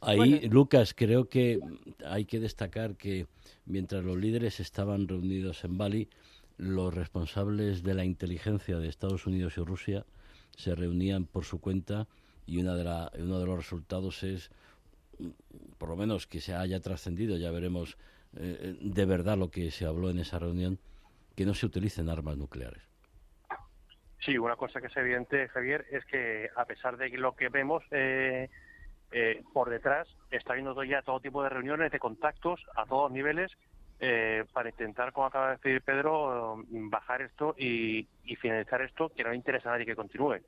Ahí, Lucas, creo que hay que destacar que mientras los líderes estaban reunidos en Bali, los responsables de la inteligencia de Estados Unidos y Rusia se reunían por su cuenta y una de la, uno de los resultados es por lo menos que se haya trascendido, ya veremos eh, de verdad lo que se habló en esa reunión, que no se utilicen armas nucleares. Sí, una cosa que es evidente, Javier, es que a pesar de lo que vemos eh, eh, por detrás, está habiendo ya todo tipo de reuniones, de contactos a todos niveles eh, para intentar, como acaba de decir Pedro, bajar esto y, finalizar esto, que no interesa a nadie que continúe.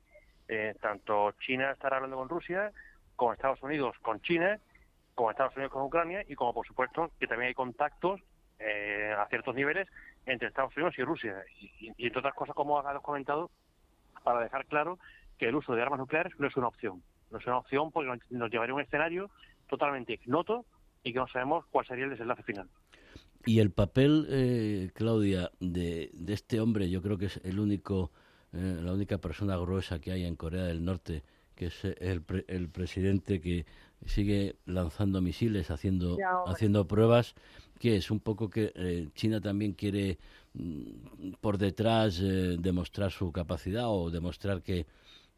tanto China estará hablando con Rusia, como Estados Unidos con China, como Estados Unidos con Ucrania y como, por supuesto, que también hay contactos a ciertos niveles entre Estados Unidos y Rusia. Y, entre otras cosas, como has comentado, para dejar claro que el uso de armas nucleares no es una opción. No es una opción porque nos llevaría a un escenario totalmente ignoto y que no sabemos cuál sería el desenlace final. Y el papel, eh, Claudia, de, este hombre, yo creo que es el único, eh, la única persona gruesa que hay en Corea del Norte, que es el, el presidente que sigue lanzando misiles, haciendo, haciendo pruebas, que es un poco que eh, China también quiere mm, por detrás eh, demostrar su capacidad o demostrar que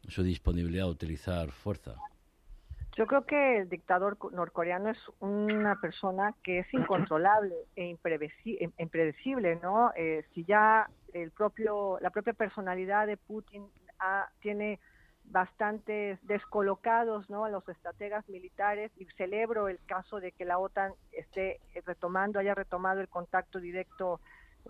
su disponibilidad a utilizar fuerza. Yo creo que el dictador norcoreano es una persona que es incontrolable e impredecible, ¿no? Eh, si ya el propio, la propia personalidad de Putin tiene bastante descolocados ¿no? a los estrategas militares y celebro el caso de que la OTAN esté retomando, haya retomado el contacto directo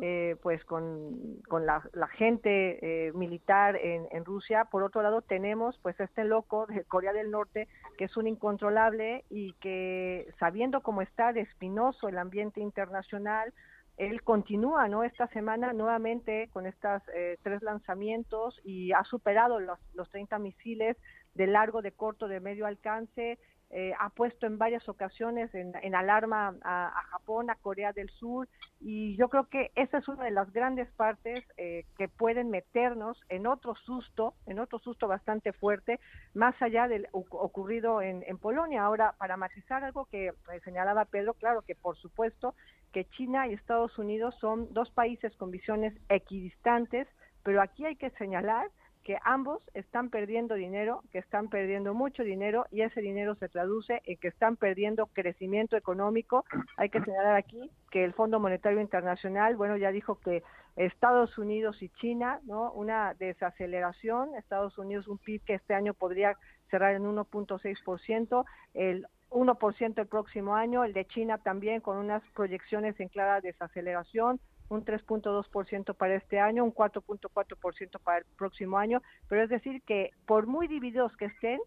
eh, pues con, con la, gente eh, militar en, Rusia. Por otro lado tenemos pues este loco de Corea del Norte que es un incontrolable y que sabiendo cómo está de espinoso el ambiente internacional, él continúa no esta semana nuevamente con estos eh, tres lanzamientos y ha superado los, los 30 misiles de largo, de corto, de medio alcance. Eh, ha puesto en varias ocasiones en, alarma a, Japón, a Corea del Sur, y yo creo que esa es una de las grandes partes eh, que pueden meternos en otro susto, en otro susto bastante fuerte, más allá del ocurrido en, en Polonia. Ahora, para matizar algo que señalaba Pedro, claro que por supuesto que China y Estados Unidos son dos países con visiones equidistantes, pero aquí hay que señalar que ambos están perdiendo dinero, que están perdiendo mucho dinero y ese dinero se traduce en que están perdiendo crecimiento económico. Hay que señalar aquí que el Fondo Monetario Internacional, bueno, ya dijo que Estados Unidos y China, ¿no? Una desaceleración, Estados Unidos un PIB que este año podría cerrar en 1.6%, el 1% el próximo año, el de China también con unas proyecciones en clara desaceleración, un 3.2% para este año, un 4.4% para el próximo año, pero es decir que por muy divididos que estén,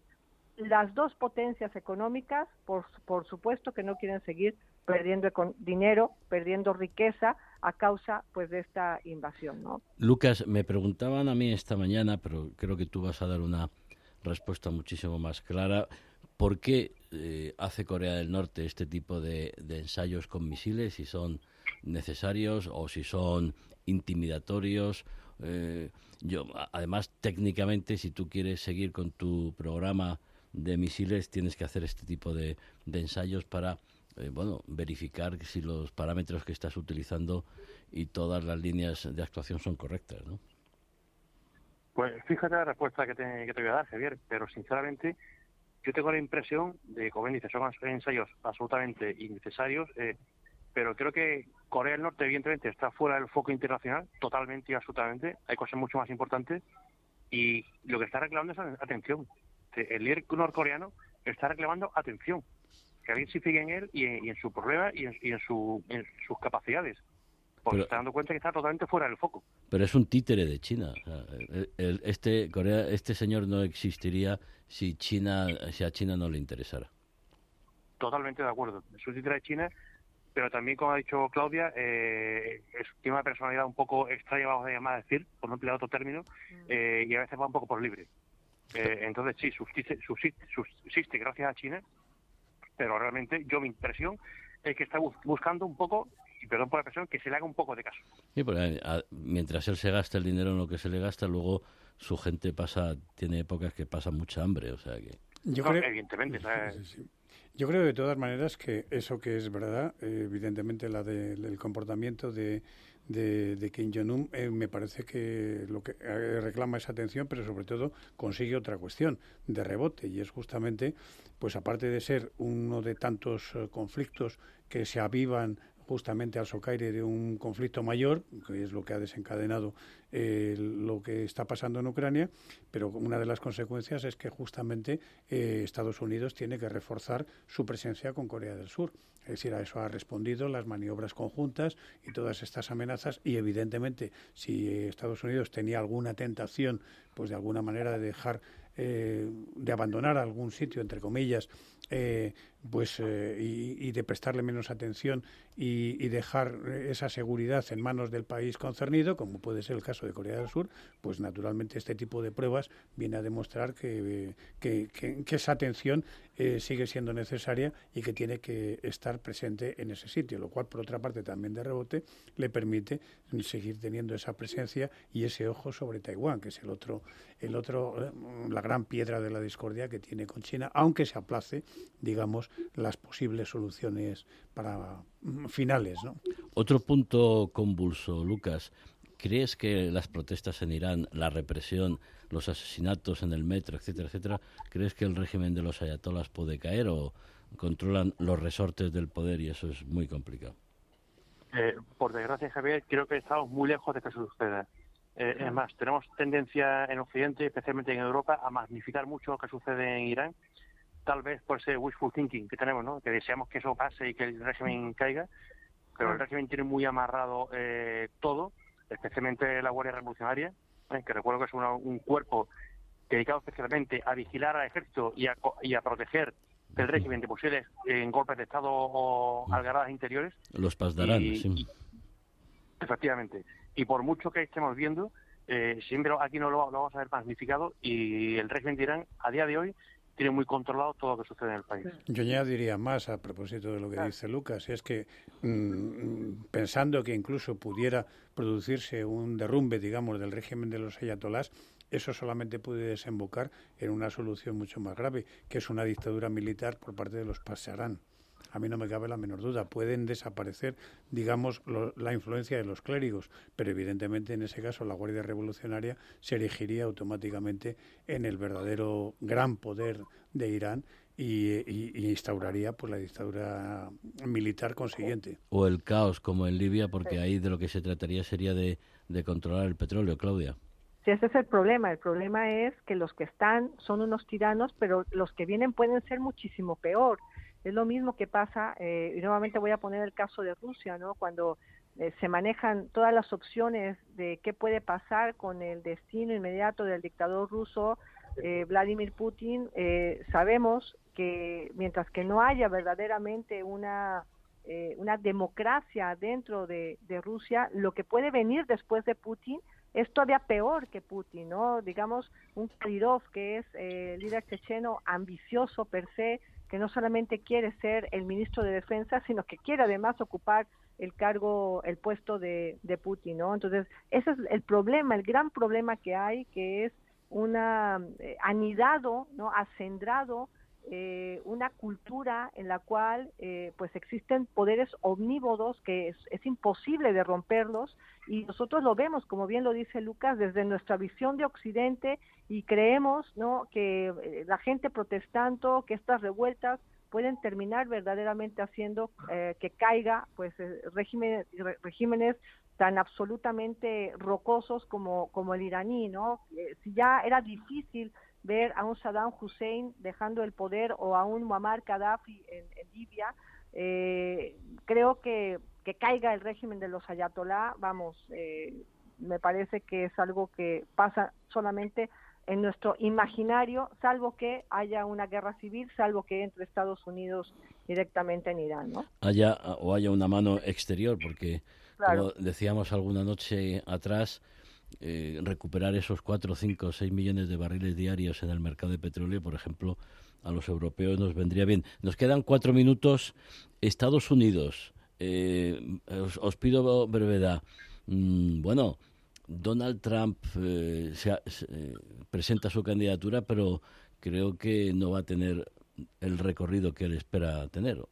las dos potencias económicas, por, por supuesto que no quieren seguir perdiendo dinero, perdiendo riqueza a causa pues de esta invasión, ¿no? Lucas, me preguntaban a mí esta mañana, pero creo que tú vas a dar una respuesta muchísimo más clara. ¿Por qué eh, hace Corea del Norte este tipo de, ensayos con misiles, si son necesarios o si son intimidatorios? Eh, yo, además, técnicamente, si tú quieres seguir con tu programa de misiles, tienes que hacer este tipo de, ensayos para eh, bueno, verificar si los parámetros que estás utilizando y todas las líneas de actuación son correctas, ¿no? Pues fíjate la respuesta que te, voy a dar, Javier, pero sinceramente yo tengo la impresión de, como bien dices, son ensayos absolutamente innecesarios, eh, pero creo que Corea del Norte, evidentemente, está fuera del foco internacional, totalmente y absolutamente. Hay cosas mucho más importantes y lo que está reclamando es atención. El líder norcoreano está reclamando atención, que alguien se fije en él y en, su problema y en, sus capacidades porque está dando cuenta que está totalmente fuera del foco. Pero es un títere de China. este Corea, este señor no existiría si China, si a China no le interesara. Totalmente de acuerdo. Es un títere de China, pero también, como ha dicho Claudia, eh, es, tiene una personalidad un poco extraña, vamos a llamar a decir, por no emplear otro término, mm. eh, y a veces va un poco por libre. Eh, entonces, sí, subsiste, subsiste gracias a China, pero realmente yo mi impresión es que está buscando un poco y perdón por la expresión, que se le haga un poco de caso. Sí, porque mientras él se gasta el dinero en lo que se le gasta, luego su gente pasa, tiene épocas que pasa mucha hambre, o sea que... Yo creo, evidentemente. Yo creo de todas maneras que eso que es verdad, eh, evidentemente la del comportamiento de, de, Kim Jong-un eh, me parece que lo que eh, reclama esa atención, pero sobre todo consigue otra cuestión de rebote y es justamente, pues aparte de ser uno de tantos conflictos que se avivan justamente al socaire de un conflicto mayor, que es lo que ha desencadenado eh, lo que está pasando en Ucrania, pero una de las consecuencias es que justamente eh, Estados Unidos tiene que reforzar su presencia con Corea del Sur. Es decir, a eso ha respondido las maniobras conjuntas y todas estas amenazas y evidentemente si Estados Unidos tenía alguna tentación, pues de alguna manera de dejar eh, de abandonar algún sitio, entre comillas, eh, pues eh, y, de prestarle menos atención y, dejar esa seguridad en manos del país concernido, como puede ser el caso de Corea del Sur, pues naturalmente este tipo de pruebas viene a demostrar que, que, esa atención eh, sigue siendo necesaria y que tiene que estar presente en ese sitio, lo cual por otra parte también de rebote le permite seguir teniendo esa presencia y ese ojo sobre Taiwán, que es el otro, el otro, la gran piedra de la discordia que tiene con China, aunque se aplace digamos, las posibles soluciones para mm, finales. ¿no? Otro punto convulso, Lucas. ¿Crees que las protestas en Irán, la represión, los asesinatos en el metro, etcétera, etcétera, crees que el régimen de los ayatolas puede caer o controlan los resortes del poder y eso es muy complicado? Eh, por desgracia, Javier, creo que estamos muy lejos de que eso suceda. Eh, es más, tenemos tendencia en Occidente, especialmente en Europa, a magnificar mucho lo que sucede en Irán tal vez por ese wishful thinking que tenemos, ¿no? que deseamos que eso pase y que el régimen caiga, pero el régimen tiene muy amarrado eh, todo, especialmente la Guardia Revolucionaria, ¿eh? que recuerdo que es un cuerpo dedicado especialmente a vigilar al ejército y a, y a proteger el régimen de posibles en golpes de Estado o algaradas interiores. Los pasdarán, sí. efectivamente. Y por mucho que estemos viendo, eh, siempre aquí no lo, lo, vamos a ver magnificado y el régimen de Irán a día de hoy tiene muy controlado todo lo que sucede en el país. Yo ya diría más a propósito de lo que dice Lucas, es que mm, pensando que incluso pudiera producirse un derrumbe, digamos, del régimen de los ayatolás, eso solamente puede desembocar en una solución mucho más grave, que es una dictadura militar por parte de los Pasarán a mí no me cabe la menor duda. Pueden desaparecer, digamos, la influencia de los clérigos, pero evidentemente en ese caso la Guardia Revolucionaria se erigiría automáticamente en el verdadero gran poder de Irán y, instauraría pues la dictadura militar consiguiente. O el caos como en Libia, porque ahí de lo que se trataría sería de, de controlar el petróleo, Claudia. Sí, ese es el problema. El problema es que los que están son unos tiranos, pero los que vienen pueden ser muchísimo peor. Es lo mismo que pasa, eh, y nuevamente voy a poner el caso de Rusia, ¿no? Cuando eh, se manejan todas las opciones de qué puede pasar con el destino inmediato del dictador ruso eh, Vladimir Putin, sabemos que mientras que no haya verdaderamente una una democracia dentro de, de, Rusia, lo que puede venir después de Putin es todavía peor que Putin, ¿no? Digamos, un Kadyrov, que es el líder checheno ambicioso per se, que no solamente quiere ser el ministro de Defensa, sino que quiere además ocupar el cargo, el puesto de, de Putin, ¿no? Entonces, ese es el problema, el gran problema que hay, que es una eh, anidado, ¿no? Acendrado eh, una cultura en la cual eh, pues existen poderes omnívodos que es, imposible de romperlos y nosotros lo vemos como bien lo dice Lucas desde nuestra visión de Occidente y creemos no que eh, la gente protestando que estas revueltas pueden terminar verdaderamente haciendo que caiga pues regímenes regímenes tan absolutamente rocosos como como el iraní no si ya era difícil ver a un Saddam Hussein dejando el poder o a un Muammar Gaddafi en, Libia, eh, creo que que caiga el régimen de los ayatolá, vamos, eh, me parece que es algo que pasa solamente en nuestro imaginario, salvo que haya una guerra civil, salvo que entre Estados Unidos directamente en Irán, ¿no? Haya o haya una mano exterior, porque como decíamos alguna noche atrás, eh, recuperar esos 4, 5, 6 millones de barriles diarios en el mercado de petróleo, por ejemplo, a los europeos nos vendría bien. Nos quedan cuatro minutos. Estados Unidos, eh, os, pido brevedad. Mm, bueno, Donald Trump eh, se, presenta su candidatura, pero creo que no va a tener el recorrido que él espera tener.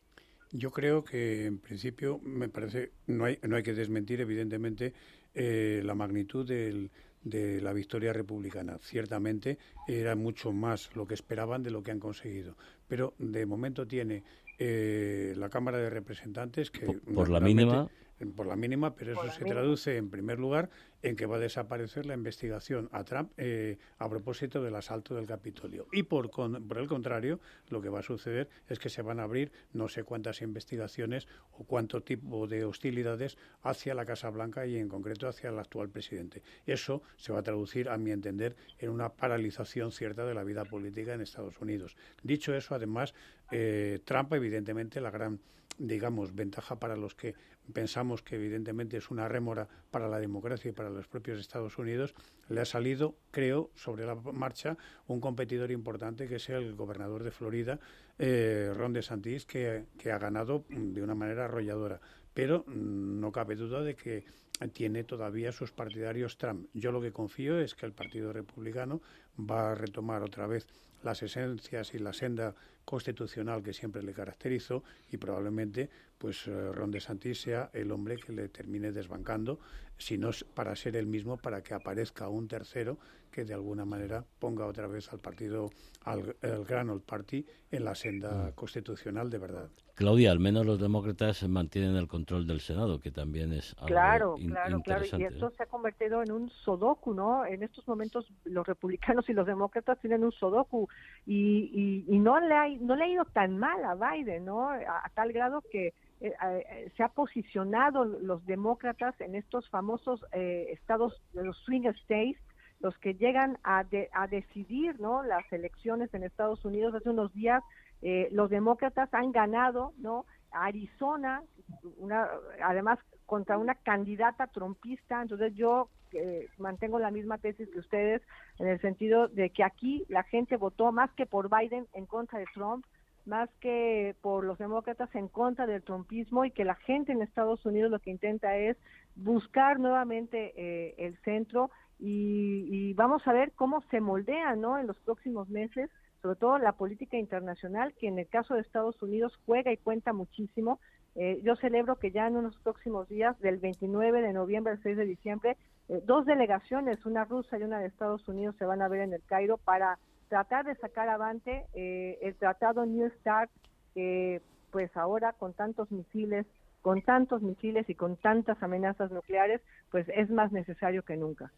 Yo creo que en principio me parece no hay no hay que desmentir evidentemente eh, la magnitud del, de la victoria republicana. Ciertamente era mucho más lo que esperaban de lo que han conseguido, pero de momento tiene eh, la Cámara de Representantes que por, la mínima por la mínima, pero eso se traduce en primer lugar en que va a desaparecer la investigación a Trump eh, a propósito del asalto del Capitolio. Y por, por el contrario, lo que va a suceder es que se van a abrir no sé cuántas investigaciones o cuánto tipo de hostilidades hacia la Casa Blanca y en concreto hacia el actual presidente. Eso se va a traducir, a mi entender, en una paralización cierta de la vida política en Estados Unidos. Dicho eso, además, eh, Trump, evidentemente, la gran digamos, ventaja para los que pensamos que evidentemente es una rémora para la democracia y para los propios Estados Unidos, le ha salido, creo, sobre la marcha un competidor importante que es el gobernador de Florida, eh, Ron DeSantis, que, que ha ganado de una manera arrolladora. Pero mm, no cabe duda de que tiene todavía sus partidarios Trump. Yo lo que confío es que el Partido Republicano va a retomar otra vez las esencias y la senda constitucional que siempre le caracterizó y probablemente pues eh, Ron DeSantis sea el hombre que le termine desbancando, si no para ser el mismo, para que aparezca un tercero que de alguna manera ponga otra vez al partido, al el Gran Old Party, en la senda mm. constitucional de verdad. Claudia, al menos los demócratas mantienen el control del Senado, que también es algo claro, claro, claro. Y esto se ha convertido en un sodoku, ¿no? En estos momentos los republicanos y los demócratas tienen un sodoku y, y, no le ha, no le ha ido tan mal a Biden, ¿no? a tal grado que eh, eh, se ha posicionado los demócratas en estos famosos eh, estados de los swing states, los que llegan a, a decidir ¿no? las elecciones en Estados Unidos. Hace unos días los demócratas han ganado ¿no? Arizona, una, además contra una candidata trompista. Entonces yo mantengo la misma tesis que ustedes en el sentido de que aquí la gente votó más que por Biden en contra de Trump más que por los demócratas en contra del trumpismo y que la gente en Estados Unidos lo que intenta es buscar nuevamente eh, el centro y, vamos a ver cómo se moldea ¿no? en los próximos meses, sobre todo la política internacional, que en el caso de Estados Unidos juega y cuenta muchísimo. Eh, yo celebro que ya en unos próximos días, del 29 de noviembre al 6 de diciembre, eh, dos delegaciones, una rusa y una de Estados Unidos, se van a ver en el Cairo para tratar de sacar avante eh, el tratado New START, que pues ahora con tantos misiles, con tantos misiles y con tantas amenazas nucleares, pues es más necesario que nunca.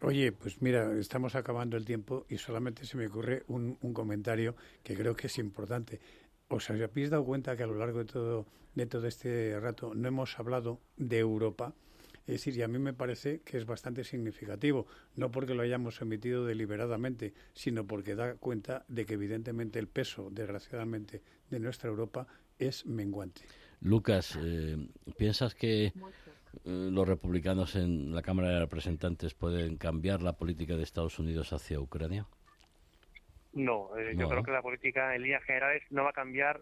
Oye, pues mira, estamos acabando el tiempo y solamente se me ocurre un, un comentario que creo que es importante. ¿Os habéis dado cuenta que a lo largo de todo, de todo este rato no hemos hablado de Europa? Es decir, y a mí me parece que es bastante significativo, no porque lo hayamos emitido deliberadamente, sino porque da cuenta de que evidentemente el peso, desgraciadamente, de nuestra Europa es menguante. Lucas, eh, ¿piensas que los republicanos en la Cámara de Representantes pueden cambiar la política de Estados Unidos hacia Ucrania? No, eh, yo creo que la política en líneas generales no va a cambiar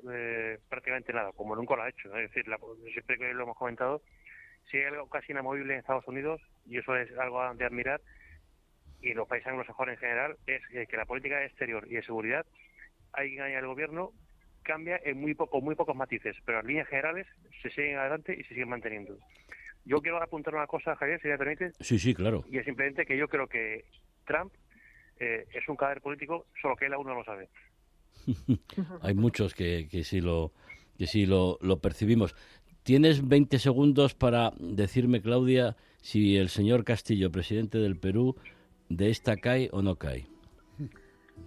prácticamente nada, como nunca lo ha hecho. Es decir, siempre que lo hemos comentado, si hay algo casi inamovible en Estados Unidos, y eso es algo de admirar, y los países anglosajones en general, es que la política exterior y de seguridad, hay el gobierno, cambia en muy poco, muy pocos matices, pero en líneas generales se siguen adelante y se siguen manteniendo. Yo quiero apuntar una cosa, Javier, si me permite. Sí, sí, claro. Y es simplemente que yo creo que Trump eh, es un cadáver político, solo que él aún no lo sabe. Hay muchos que, que sí lo que sí lo, lo percibimos. Tienes 20 segundos para decirme, Claudia, si el señor Castillo, presidente del Perú, de esta cae o no cae.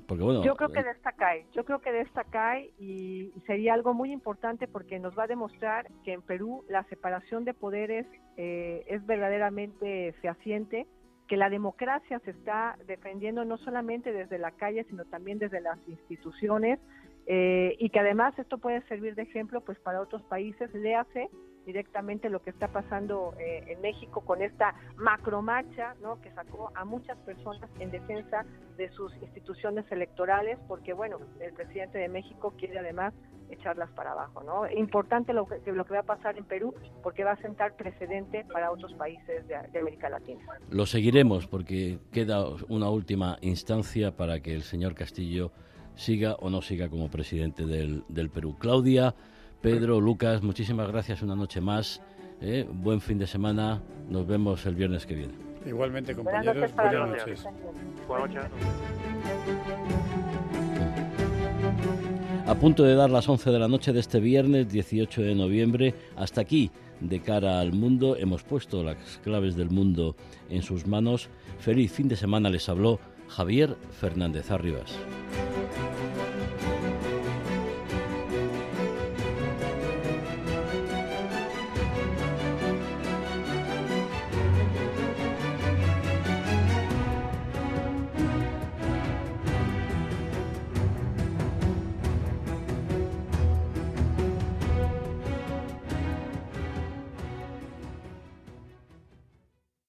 Porque, bueno, yo creo que de esta cae, yo creo que de esta cae y sería algo muy importante porque nos va a demostrar que en Perú la separación de poderes eh, es verdaderamente fehaciente, que la democracia se está defendiendo no solamente desde la calle, sino también desde las instituciones, eh, y que además esto puede servir de ejemplo pues para otros países. Léase directamente lo que está pasando eh, en México con esta macromarcha ¿no? que sacó a muchas personas en defensa de sus instituciones electorales, porque bueno, el presidente de México quiere además echarlas para abajo. ¿no? Importante lo que, lo que va a pasar en Perú, porque va a sentar precedente para otros países de, de América Latina. Lo seguiremos porque queda una última instancia para que el señor Castillo siga o no siga como presidente del, del Perú. Claudia, Pedro, Lucas, muchísimas gracias una noche más. ¿eh? Buen fin de semana. Nos vemos el viernes que viene. Igualmente, compañeros. Buenas noches. Buenas noches. A punto de dar las 11 de la noche de este viernes 18 de noviembre, hasta aquí, de cara al mundo, hemos puesto las claves del mundo en sus manos. Feliz fin de semana les habló Javier Fernández Arribas.